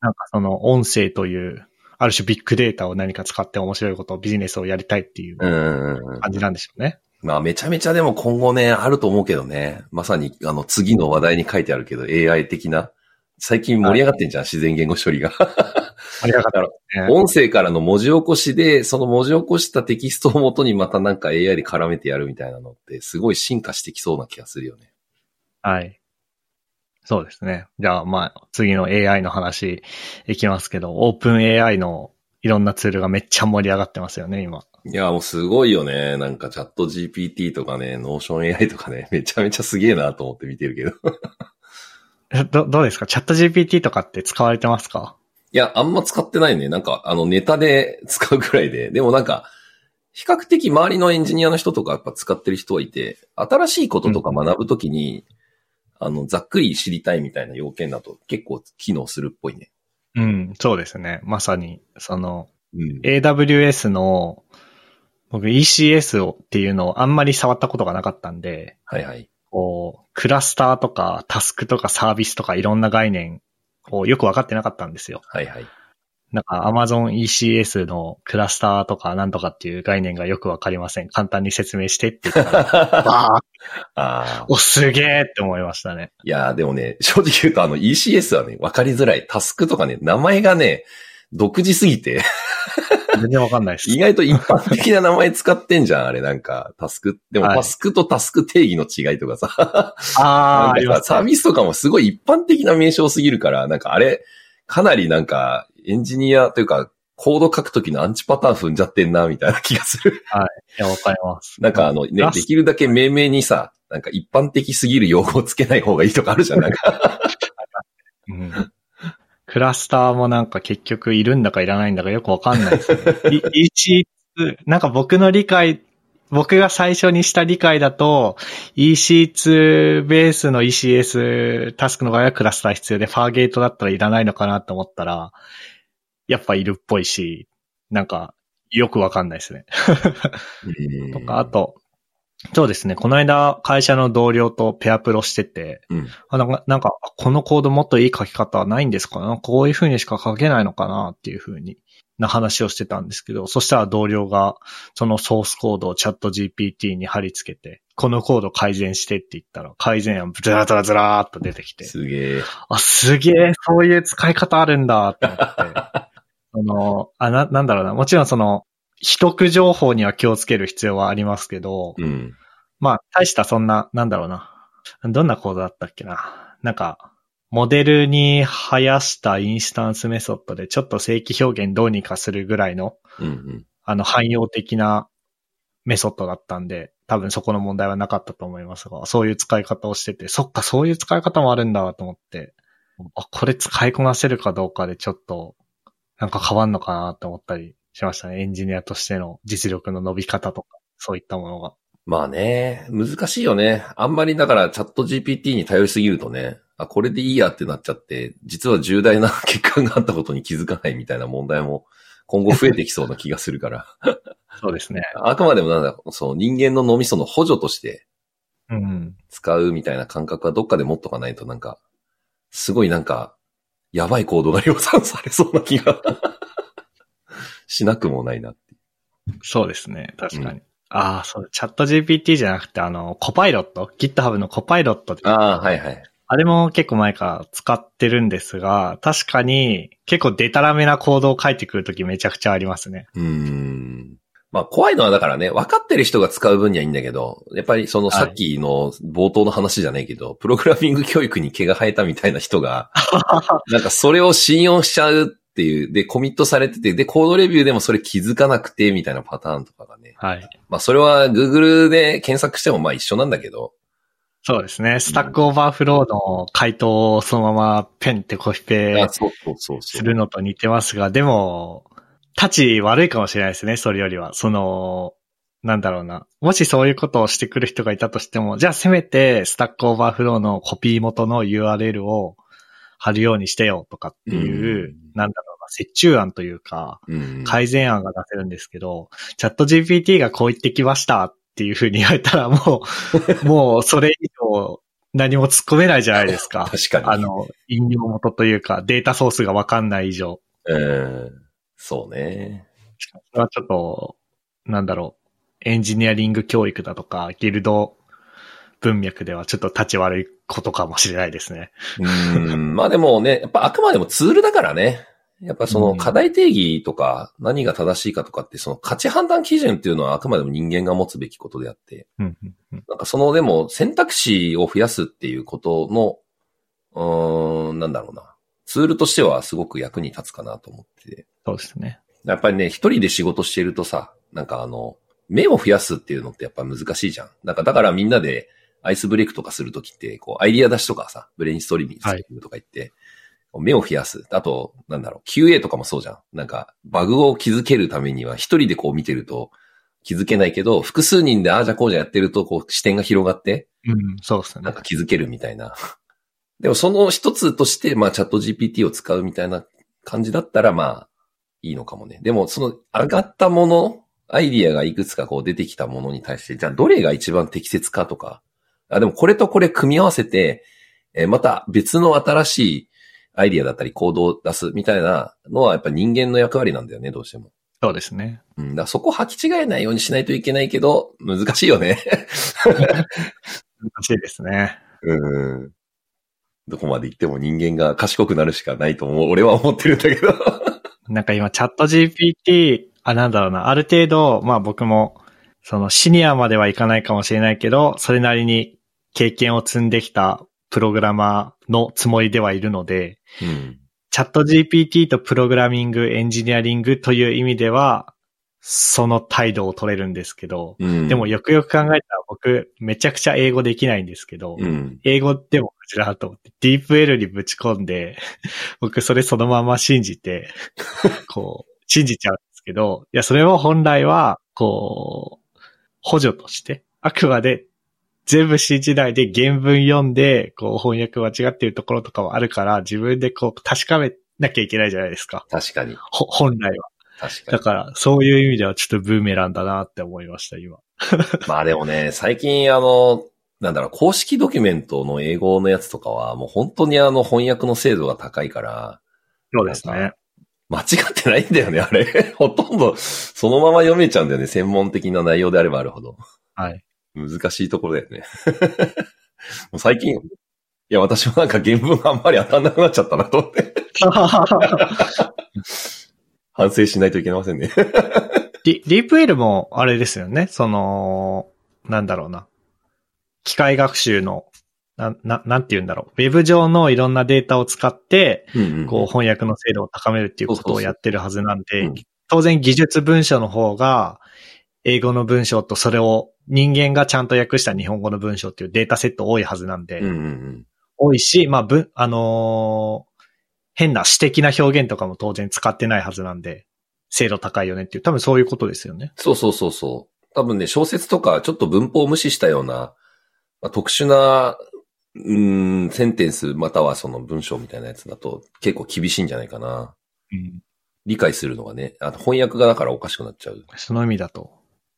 なんかその音声という、ある種ビッグデータを何か使って面白いことをビジネスをやりたいっていう。感じなんでしょうね。まあめちゃめちゃでも今後ね、あると思うけどね。まさに、あの、次の話題に書いてあるけど、AI 的な。最近盛り上がってんじゃん、自然言語処理が。ありがたいですね。音声からの文字起こしで、その文字起こしたテキストをもとにまたなんか AI で絡めてやるみたいなのって、すごい進化してきそうな気がするよね。はい。そうですね。じゃあ、まあ、次の AI の話いきますけど、 OpenAI のいろんなツールがめっちゃ盛り上がってますよね、今。いや、もうすごいよね。なんかチャット GPT とかね、ノーション AI とかね、めちゃめちゃすげえなと思って見てるけど。えど、どうですか？チャット GPT とかって使われてますか？いや、あんま使ってないね。なんか、あの、ネタで 使うくらいで。でもなんか、比較的周りのエンジニアの人とかやっぱ使ってる人はいて、新しいこととか学ぶときに、あの、ざっくり知りたいみたいな要件だと結構機能するっぽいね。うん、そうですね。まさに、その、うん。AWS の、僕 ECS をっていうのをあんまり触ったことがなかったんで、はいはい。こう、クラスターとかタスクとかサービスとかいろんな概念をよくわかってなかったんですよ。はいはい。なんか Amazon ECS のクラスターとかなんとかっていう概念がよくわかりません。簡単に説明してって言ったら、バーッああ。お、すげえって思いましたね。いやーでもね、正直言うとあの ECS はね、わかりづらい。タスクとかね、名前がね、独自すぎて、全然わかんないです。意外と一般的な名前使ってんじゃん、あれなんか、タスク。でもはいタスクとタスク定義の違いとかさ、あー、あね。サービスとかもすごい一般的な名称すぎるから、なんかあれ、かなりなんか、エンジニアというか、コード書くときのアンチパターン踏んじゃってんな、みたいな気がする。いや、わかります。なんかあのねできるだけ命名にさ、なんか一般的すぎる用語をつけない方がいいとかあるじゃん、なんか。うんクラスターもなんか結局いるんだかいらないんだかよくわかんないですね。い EC2、なんか僕の理解、僕が最初にした理解だと、EC2 ベースの ECS タスクの場合はクラスター必要で、ファーゲートだったらいらないのかなと思ったら、やっぱいるっぽいし、なんかよくわかんないですね。とか、あと、そうですね、この間会社の同僚とペアプロしてて、うん。あなんか、なんか、このコードもっといい書き方はないんですかな？こういう風にしか書けないのかなっていう風に、な話をしてたんですけど、そしたら同僚が、そのソースコードをチャット GPT に貼り付けて、このコード改善してって言ったら、改善案ずらずらずらーっと出てきて、すげえ。あ、すげえ、そういう使い方あるんだ、と思って。その、あ、な、なんだろうな。もちろんその、秘匿情報には気をつける必要はありますけど、うん。まあ、大したそんな、なんだろうな。どんなコードだったっけな。なんか、モデルに生やしたインスタンスメソッドでちょっと正規表現どうにかするぐらいの、うんうん。あの、汎用的なメソッドだったんで、多分そこの問題はなかったと思いますが、そういう使い方をしてて、そっか、そういう使い方もあるんだと思って、あ、これ使いこなせるかどうかでちょっと、なんか変わんのかなと思ったりしましたね。エンジニアとしての実力の伸び方とか、そういったものが。まあね、難しいよね。あんまりだからチャット GPT に頼りすぎるとね、あ、これでいいやってなっちゃって、実は重大な 欠陥があったことに気づかないみたいな問題も今後増えてきそうな気がするから。そうですね。あくまでもなんだ、その人間の脳みその補助としてうん。使うみたいな感覚はどっかで持っとかないとなんか、すごいなんか、やばい行動が量産されそうな気がしなくもないなって。そうですね。確かに。うああ、そう、チャット GPT じゃなくて、あの、コパイロット ?GitHub のコパイロットああ、はいはい。あれも結構前から使ってるんですが、確かに結構デタラメなコードを書いてくるときめちゃくちゃありますね。うーん。まあ怖いのはだからね、分かってる人が使う分にはいいんだけど、やっぱりそのはいさっきの冒頭の話じゃないけど、プログラミング教育に毛が生えたみたいな人が、なんかそれを信用しちゃうっていう、で、コミットされてて、で、コードレビューでもそれ気づかなくて、みたいなパターンとかがね。はい。まあそれは Google で検索してもまあ一緒なんだけど、そうですね。 Stack Overflow の回答をそのままペンってコピペ。するのと似てますが、でも、たち悪いかもしれないですね、それよりは。その、なんだろうな。もしそういうことをしてくる人がいたとしても、じゃあせめて Stack Overflow のコピー元の URL を貼るようにしてよとかっていう、うんなんだろうな、折衷案というか、うん改善案が出せるんですけど、 ChatGPT がこう言ってきましたっていうふうに言われたらもう、もうそれ以上何も突っ込めないじゃないですか。確かに。あの、引用元というか、データソースがわかんない以上。うん。そうね。それはちょっと、なんだろう、エンジニアリング教育だとか、ギルド文脈ではちょっと立ち悪いことかもしれないですね。うん。まあでもね、やっぱあくまでもツールだからね。やっぱそうんの課題定義とか何が正しいかとかってその価値判断基準っていうのはあくまでも人間が持つべきことであって、なんかそのでも選択肢を増やすっていうことの、うーん、なんだろうな。ツールとしてはすごく役に立つかなと思ってて。そうですね。やっぱりね、一人で仕事してるとさ、なんかあの、目を増やすっていうのってやっぱ難しいじゃん。なんかだからみんなでアイスブレイクとかするときって、こう、アイディア出しとかさ、ブレインストリーミングとか言って、目を増やす。あと、なんだろう、QA とかもそうじゃん。なんか、バグを気づけるためには一人でこう見てると気づけないけど、複数人でああじゃこうじゃやってると、こう視点が広がって、うん、そうですねなん。か気づけるみたいな。でもその一つとして、まあチャット GPT を使うみたいな感じだったら、まあ、いいのかもね。でもその上がったもの、アイディアがいくつかこう出てきたものに対して、じゃあどれが一番適切かとか、あ、でもこれとこれ組み合わせて、えーまた別の新しいアイディアだったり行動を出すみたいなのはやっぱ人間の役割なんだよね、どうしても。そうですね。うん、だそこ履き違えないようにしないといけないけど、難しいよね。難しいですね。うん。どこまで行っても人間が賢くなるしかないと思う。俺は思ってるんだけど。なんか今、チャット GPT、あ、なんだろうな、ある程度、まあ僕も、そのシニアまではいかないかもしれないけど、それなりに経験を積んできたプログラマーのつもりではいるので、うん。チャット GPT とプログラミング、エンジニアリングという意味では、その態度を取れるんですけど、うん。でもよくよく考えたら僕、めちゃくちゃ英語できないんですけど、うん。英語でもこちらと思って、ディープ L にぶち込んで、僕それそのまま信じて、こう、信じちゃうんですけど、いや、それを本来は、こう、補助として、あくまで全部信じないで原文読んで、こう翻訳間違ってるところとかはあるから、自分でこう確かめなきゃいけないじゃないですか。確かに。ほ本来は。確かに。だから、そういう意味ではちょっとブーメランだなって思いました、今。まあでもね、最近あの、なんだろう、公式ドキュメントの英語のやつとかは、もう本当にあの翻訳の精度が高いから、そうですね。間違ってないんだよね、あれ。ほとんど、そのまま読めちゃうんだよね、専門的な内容であればあるほど。はい。難しいところだよね。もう最近、いや、私もなんか原文があんまり当たんなくなっちゃったなと思って、反省しないといけませんね。ディディープ L もあれですよね。その、なんだろうな。機械学習の、な、な、なんて言うんだろう。ウェブ上のいろんなデータを使って、こう翻訳の精度を高めるっていうことをやってるはずなんでうん、当然技術文書の方が、英語の文章とそれを人間がちゃんと訳した日本語の文章っていうデータセット多いはずなんで、うんうんうん。多いし、まあ、ぶ、あのー変な詩的な表現とかも当然使ってないはずなんで、精度高いよねっていう、多分そういうことですよね。そうそうそうそう。多分ね、小説とかちょっと文法を無視したような、まあ、特殊なうーん、センテンスまたはその文章みたいなやつだと結構厳しいんじゃないかな。うん。理解するのがね。あと翻訳がだからおかしくなっちゃう。その意味だと、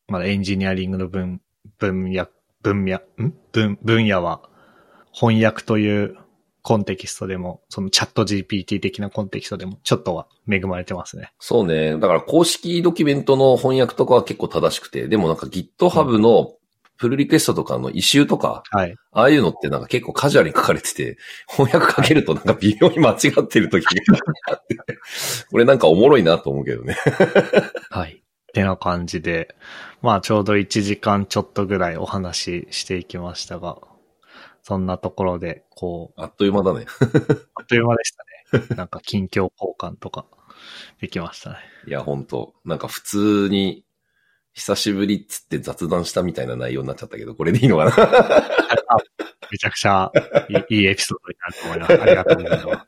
まだエンジニアリングの分、分野、分野、ん？分、分野は、翻訳というコンテキストでも、そのチャット GPT 的なコンテキストでも、ちょっとは恵まれてますね。そうね。だから公式ドキュメントの翻訳とかは結構正しくて、でもなんか GitHub のプルリクエストとかの異臭とか、はい。ああいうのってなんか結構カジュアルに書かれてて、翻訳かけるとなんか微妙に間違ってる時があって、これなんかおもろいなと思うけどね。はい。ってな感じで、まあちょうど1時間ちょっとぐらいお話ししていきましたが、そんなところで、こう、あっという間だね。あっという間でしたね。なんか近況交換とか、できましたね。いや、本当なんか普通に、久しぶりっつって雑談したみたいな内容になっちゃったけど、これでいいのかな？めちゃくちゃいいいいエピソードになると思います。ありがとうございま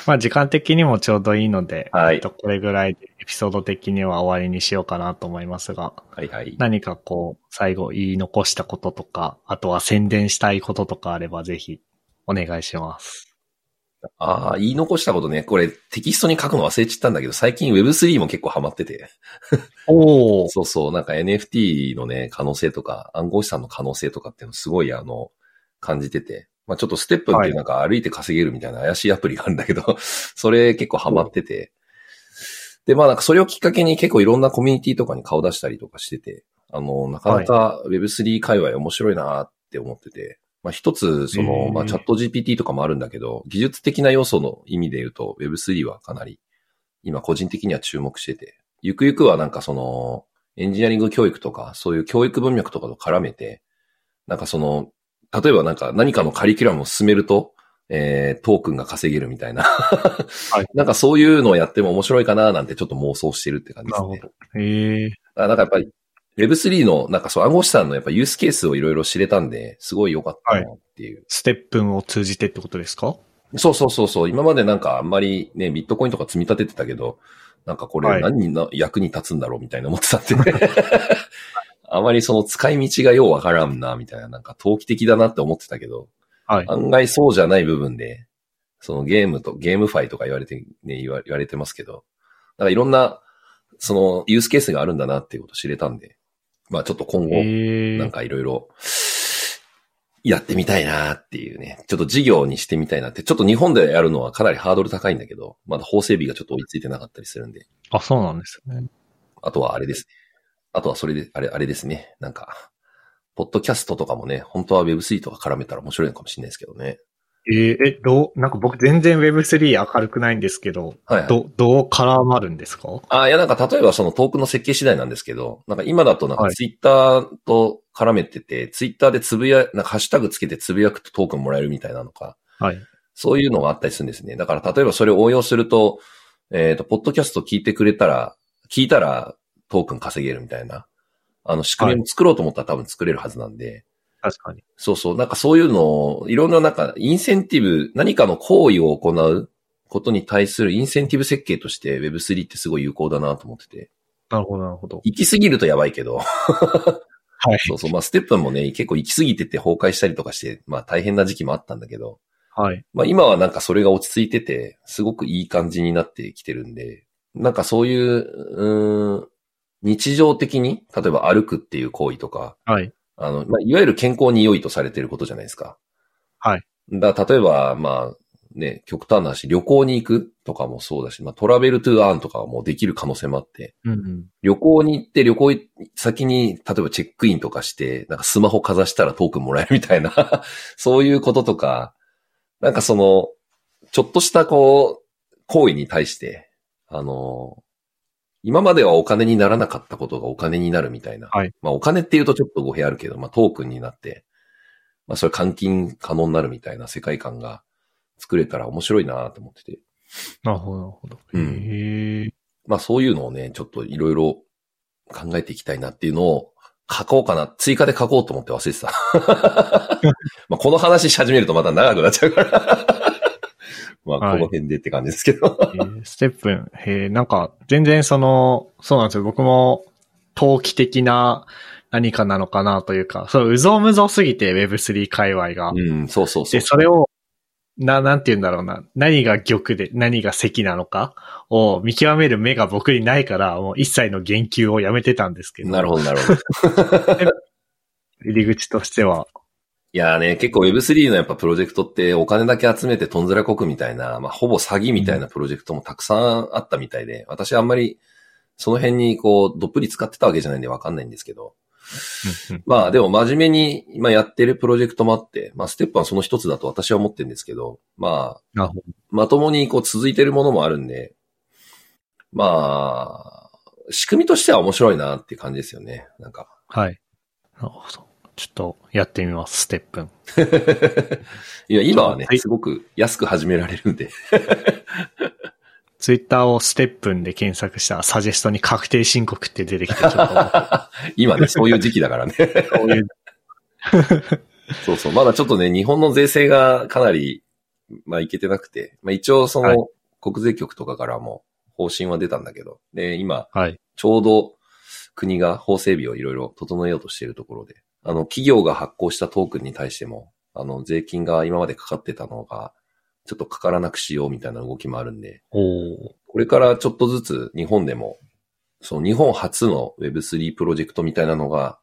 す。まあ時間的にもちょうどいいので、はいえっとこれぐらいでエピソード的には終わりにしようかなと思いますが、はいはい。何かこう、最後言い残したこととか、あとは宣伝したいこととかあればぜひお願いします。ああ、言い残したことね、これテキストに書くの忘れちゃったんだけど、最近 Web3 も結構ハマってて。おお そうそう、なんか NFT のね、可能性とか、暗号資産の可能性とかっていうのすごいあの、感じてて。まあちょっとステップンっていうなんか歩いて稼げるみたいな怪しいアプリがあるんだけど、それ結構ハマってて。で、まあなんかそれをきっかけに結構いろんなコミュニティとかに顔出したりとかしてて、あの、なかなか Web3 界隈面白いなって思ってて、まあ一つ、そへの、ーまあチャット GPT とかもあるんだけど、技術的な要素の意味で言うと Web3 はかなり今個人的には注目してて、ゆくゆくはなんかその、エンジニアリング教育とか、そういう教育文脈とかと絡めて、なんかその、例えばなんか何かのカリキュラムを進めると、えー、トークンが稼げるみたいな。い なんかそういうのをやっても面白いかななんてちょっと妄想してるって感じですね。なるほど。ええあなんかやっぱり Web3 のなんかそう暗号資産のやっぱユースケースをいろいろ知れたんで、すごい良かったなっていう。ステップンを通じてってことですか？そうそうそうそう。今までなんかあんまりね、ビットコインとか積み立ててたけど、なんかこれはい何にな役に立つんだろうみたいな思ってたんで、あまりその使い道がようわからんな、みたいな、なんか投機的だなって思ってたけど、はい。案外そうじゃない部分で、そのゲームと、ゲームファイとか言われて、ね、言わ言われてますけど、なんかいろんな、そのユースケースがあるんだなっていうことを知れたんで、まあちょっと今後、ええなんかいろいろ、やってみたいなっていうね。ちょっと事業にしてみたいなって。ちょっと日本でやるのはかなりハードル高いんだけど、まだ法整備がちょっと追いついてなかったりするんで。あ、そうなんですよね。あとはあれですね。あとはそれで、あれ、あれですね。なんか、ポッドキャストとかもね、本当は Web3 とか絡めたら面白いのかもしれないですけどね。えええ、どう、なんか僕全然 Web3 明るくないんですけど、はい、はい。ど、どう絡まるんですか？あ、いやなんか例えばそのトークンの設計次第なんですけど、なんか今だとなんかはいツイッターと絡めてて、ツイッターでつぶや、なんかハッシュタグつけてつぶやくとトークンもらえるみたいなのか、はい。そういうのがあったりするんですね。だから例えばそれを応用すると、えっ、と、ポッドキャスト聞いてくれたら、聞いたらトークン稼げるみたいな、あの仕組みも作ろうと思ったら多分作れるはずなんで、確かに。そうそう、なんかそういうのを、いろんななんか、インセンティブ、何かの行為を行うことに対するインセンティブ設計として Web3 ってすごい有効だなと思ってて。なるほど、なるほど。行き過ぎるとやばいけど、はい。そうそう、まあステップンもね、結構行き過ぎてて崩壊したりとかして、まあ大変な時期もあったんだけど、はい。まあ今はなんかそれが落ち着いてて、すごくいい感じになってきてるんで、なんかそういう、うーん、日常的に、例えば歩くっていう行為とか、はい。あの、まあ、いわゆる健康に良いとされてることじゃないですか。はい。だ例えば、まあ、ね、極端な話、旅行に行くとかもそうだし、まあ、トラベルトゥーアーンとかはもうできる可能性もあって、うんうん。旅行に行って旅行先に、例えばチェックインとかして、なんかスマホかざしたらトークンもらえるみたいな、そういうこととか、なんかその、ちょっとしたこう、行為に対して、あの、今まではお金にならなかったことがお金になるみたいな。はいまあお金って言うとちょっと語弊あるけど、まあトークンになって、まあそれ換金可能になるみたいな世界観が作れたら面白いなと思ってて。なるほど、なるほど。うんへえ。まあそういうのをね、ちょっといろいろ考えていきたいなっていうのを書こうかな。追加で書こうと思って忘れてた。まあこの話し始めるとまた長くなっちゃうから。まあはいこの辺でって感じですけど。えーステップン、へえ、なんか、全然その、そうなんですよ。僕も、投機的な、何かなのかなというか、そう、うぞうむぞうすぎて Web3 界隈が。うん、そうそうそうで、。それを、な、なんて言うんだろうな。何が玉で、何が石なのかを見極める目が僕にないから、もう一切の言及をやめてたんですけど。なるほど、なるほど。入り口としては。いやーね、結構 Web3 のやっぱプロジェクトってお金だけ集めてとんずらこくみたいな、まあほぼ詐欺みたいなプロジェクトもたくさんあったみたいで、私あんまりその辺にこう、どっぷり使ってたわけじゃないんでわかんないんですけど、まあでも真面目に今やってるプロジェクトもあって、まあステップはその一つだと私は思ってるんですけど、まあ。まともにこう続いてるものもあるんで、まあ、仕組みとしては面白いなっていう感じですよね。なんか。はい。なるほど。ちょっとやってみます、ステップン。いや、今はねは、いすごく安く始められるんで。ツイッターをステップンで検索したらサジェストに確定申告って出てきて、今ね、そういう時期だからね。こういう、そうそう。まだちょっとね、日本の税制がかなり、まあ、いけてなくて、まあ、一応そはいの、国税局とかからも方針は出たんだけど、で、今、はい。ちょうど国が法整備をいろいろ整えようとしているところで、あの、企業が発行したトークンに対しても、あの、税金が今までかかってたのが、ちょっとかからなくしようみたいな動きもあるんで、これからちょっとずつ日本でも、その日本初の Web3 プロジェクトみたいなのが、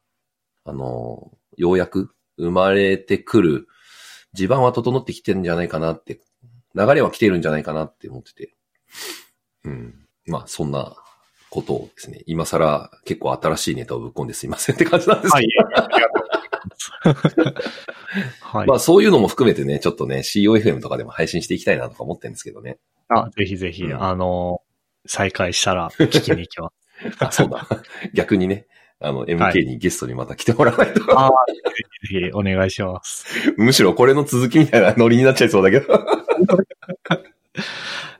あの、ようやく生まれてくる地盤は整ってきてるんじゃないかなって、流れは来てるんじゃないかなって思ってて。うん。まあ、そんなことをですね、今更結構新しいネタをぶっ込んですいませんって感じなんですけど、はい。ありがとうございます。はい ま。あそういうのも含めてね、ちょっとね、COFM とかでも配信していきたいなとか思ってるんですけどね。あ、ぜひぜひ、うんあの、再開したら聞きに行きます。あ、そうだ。逆にね、あの、MK にゲストにまた来てもらわないと。あーぜひぜひお願いします。むしろこれの続きみたいなノリになっちゃいそうだけど。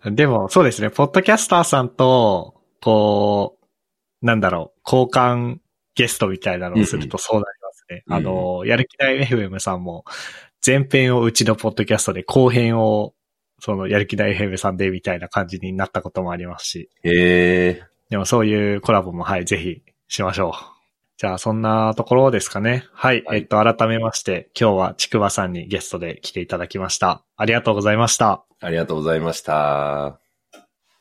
でも、そうですね、ポッドキャスターさんと、こう、なんだろう、交換ゲストみたいなのをするとそうなりますね。うんあの、やる気ない FM さんも、前編をうちのポッドキャストで後編を、その、やる気ない FM さんでみたいな感じになったこともありますし、へえ。でもそういうコラボも、はい、ぜひしましょう。じゃあ、そんなところですかね。はい。はいえっと、改めまして、今日はちくばさんにゲストで来ていただきました。ありがとうございました。ありがとうございました。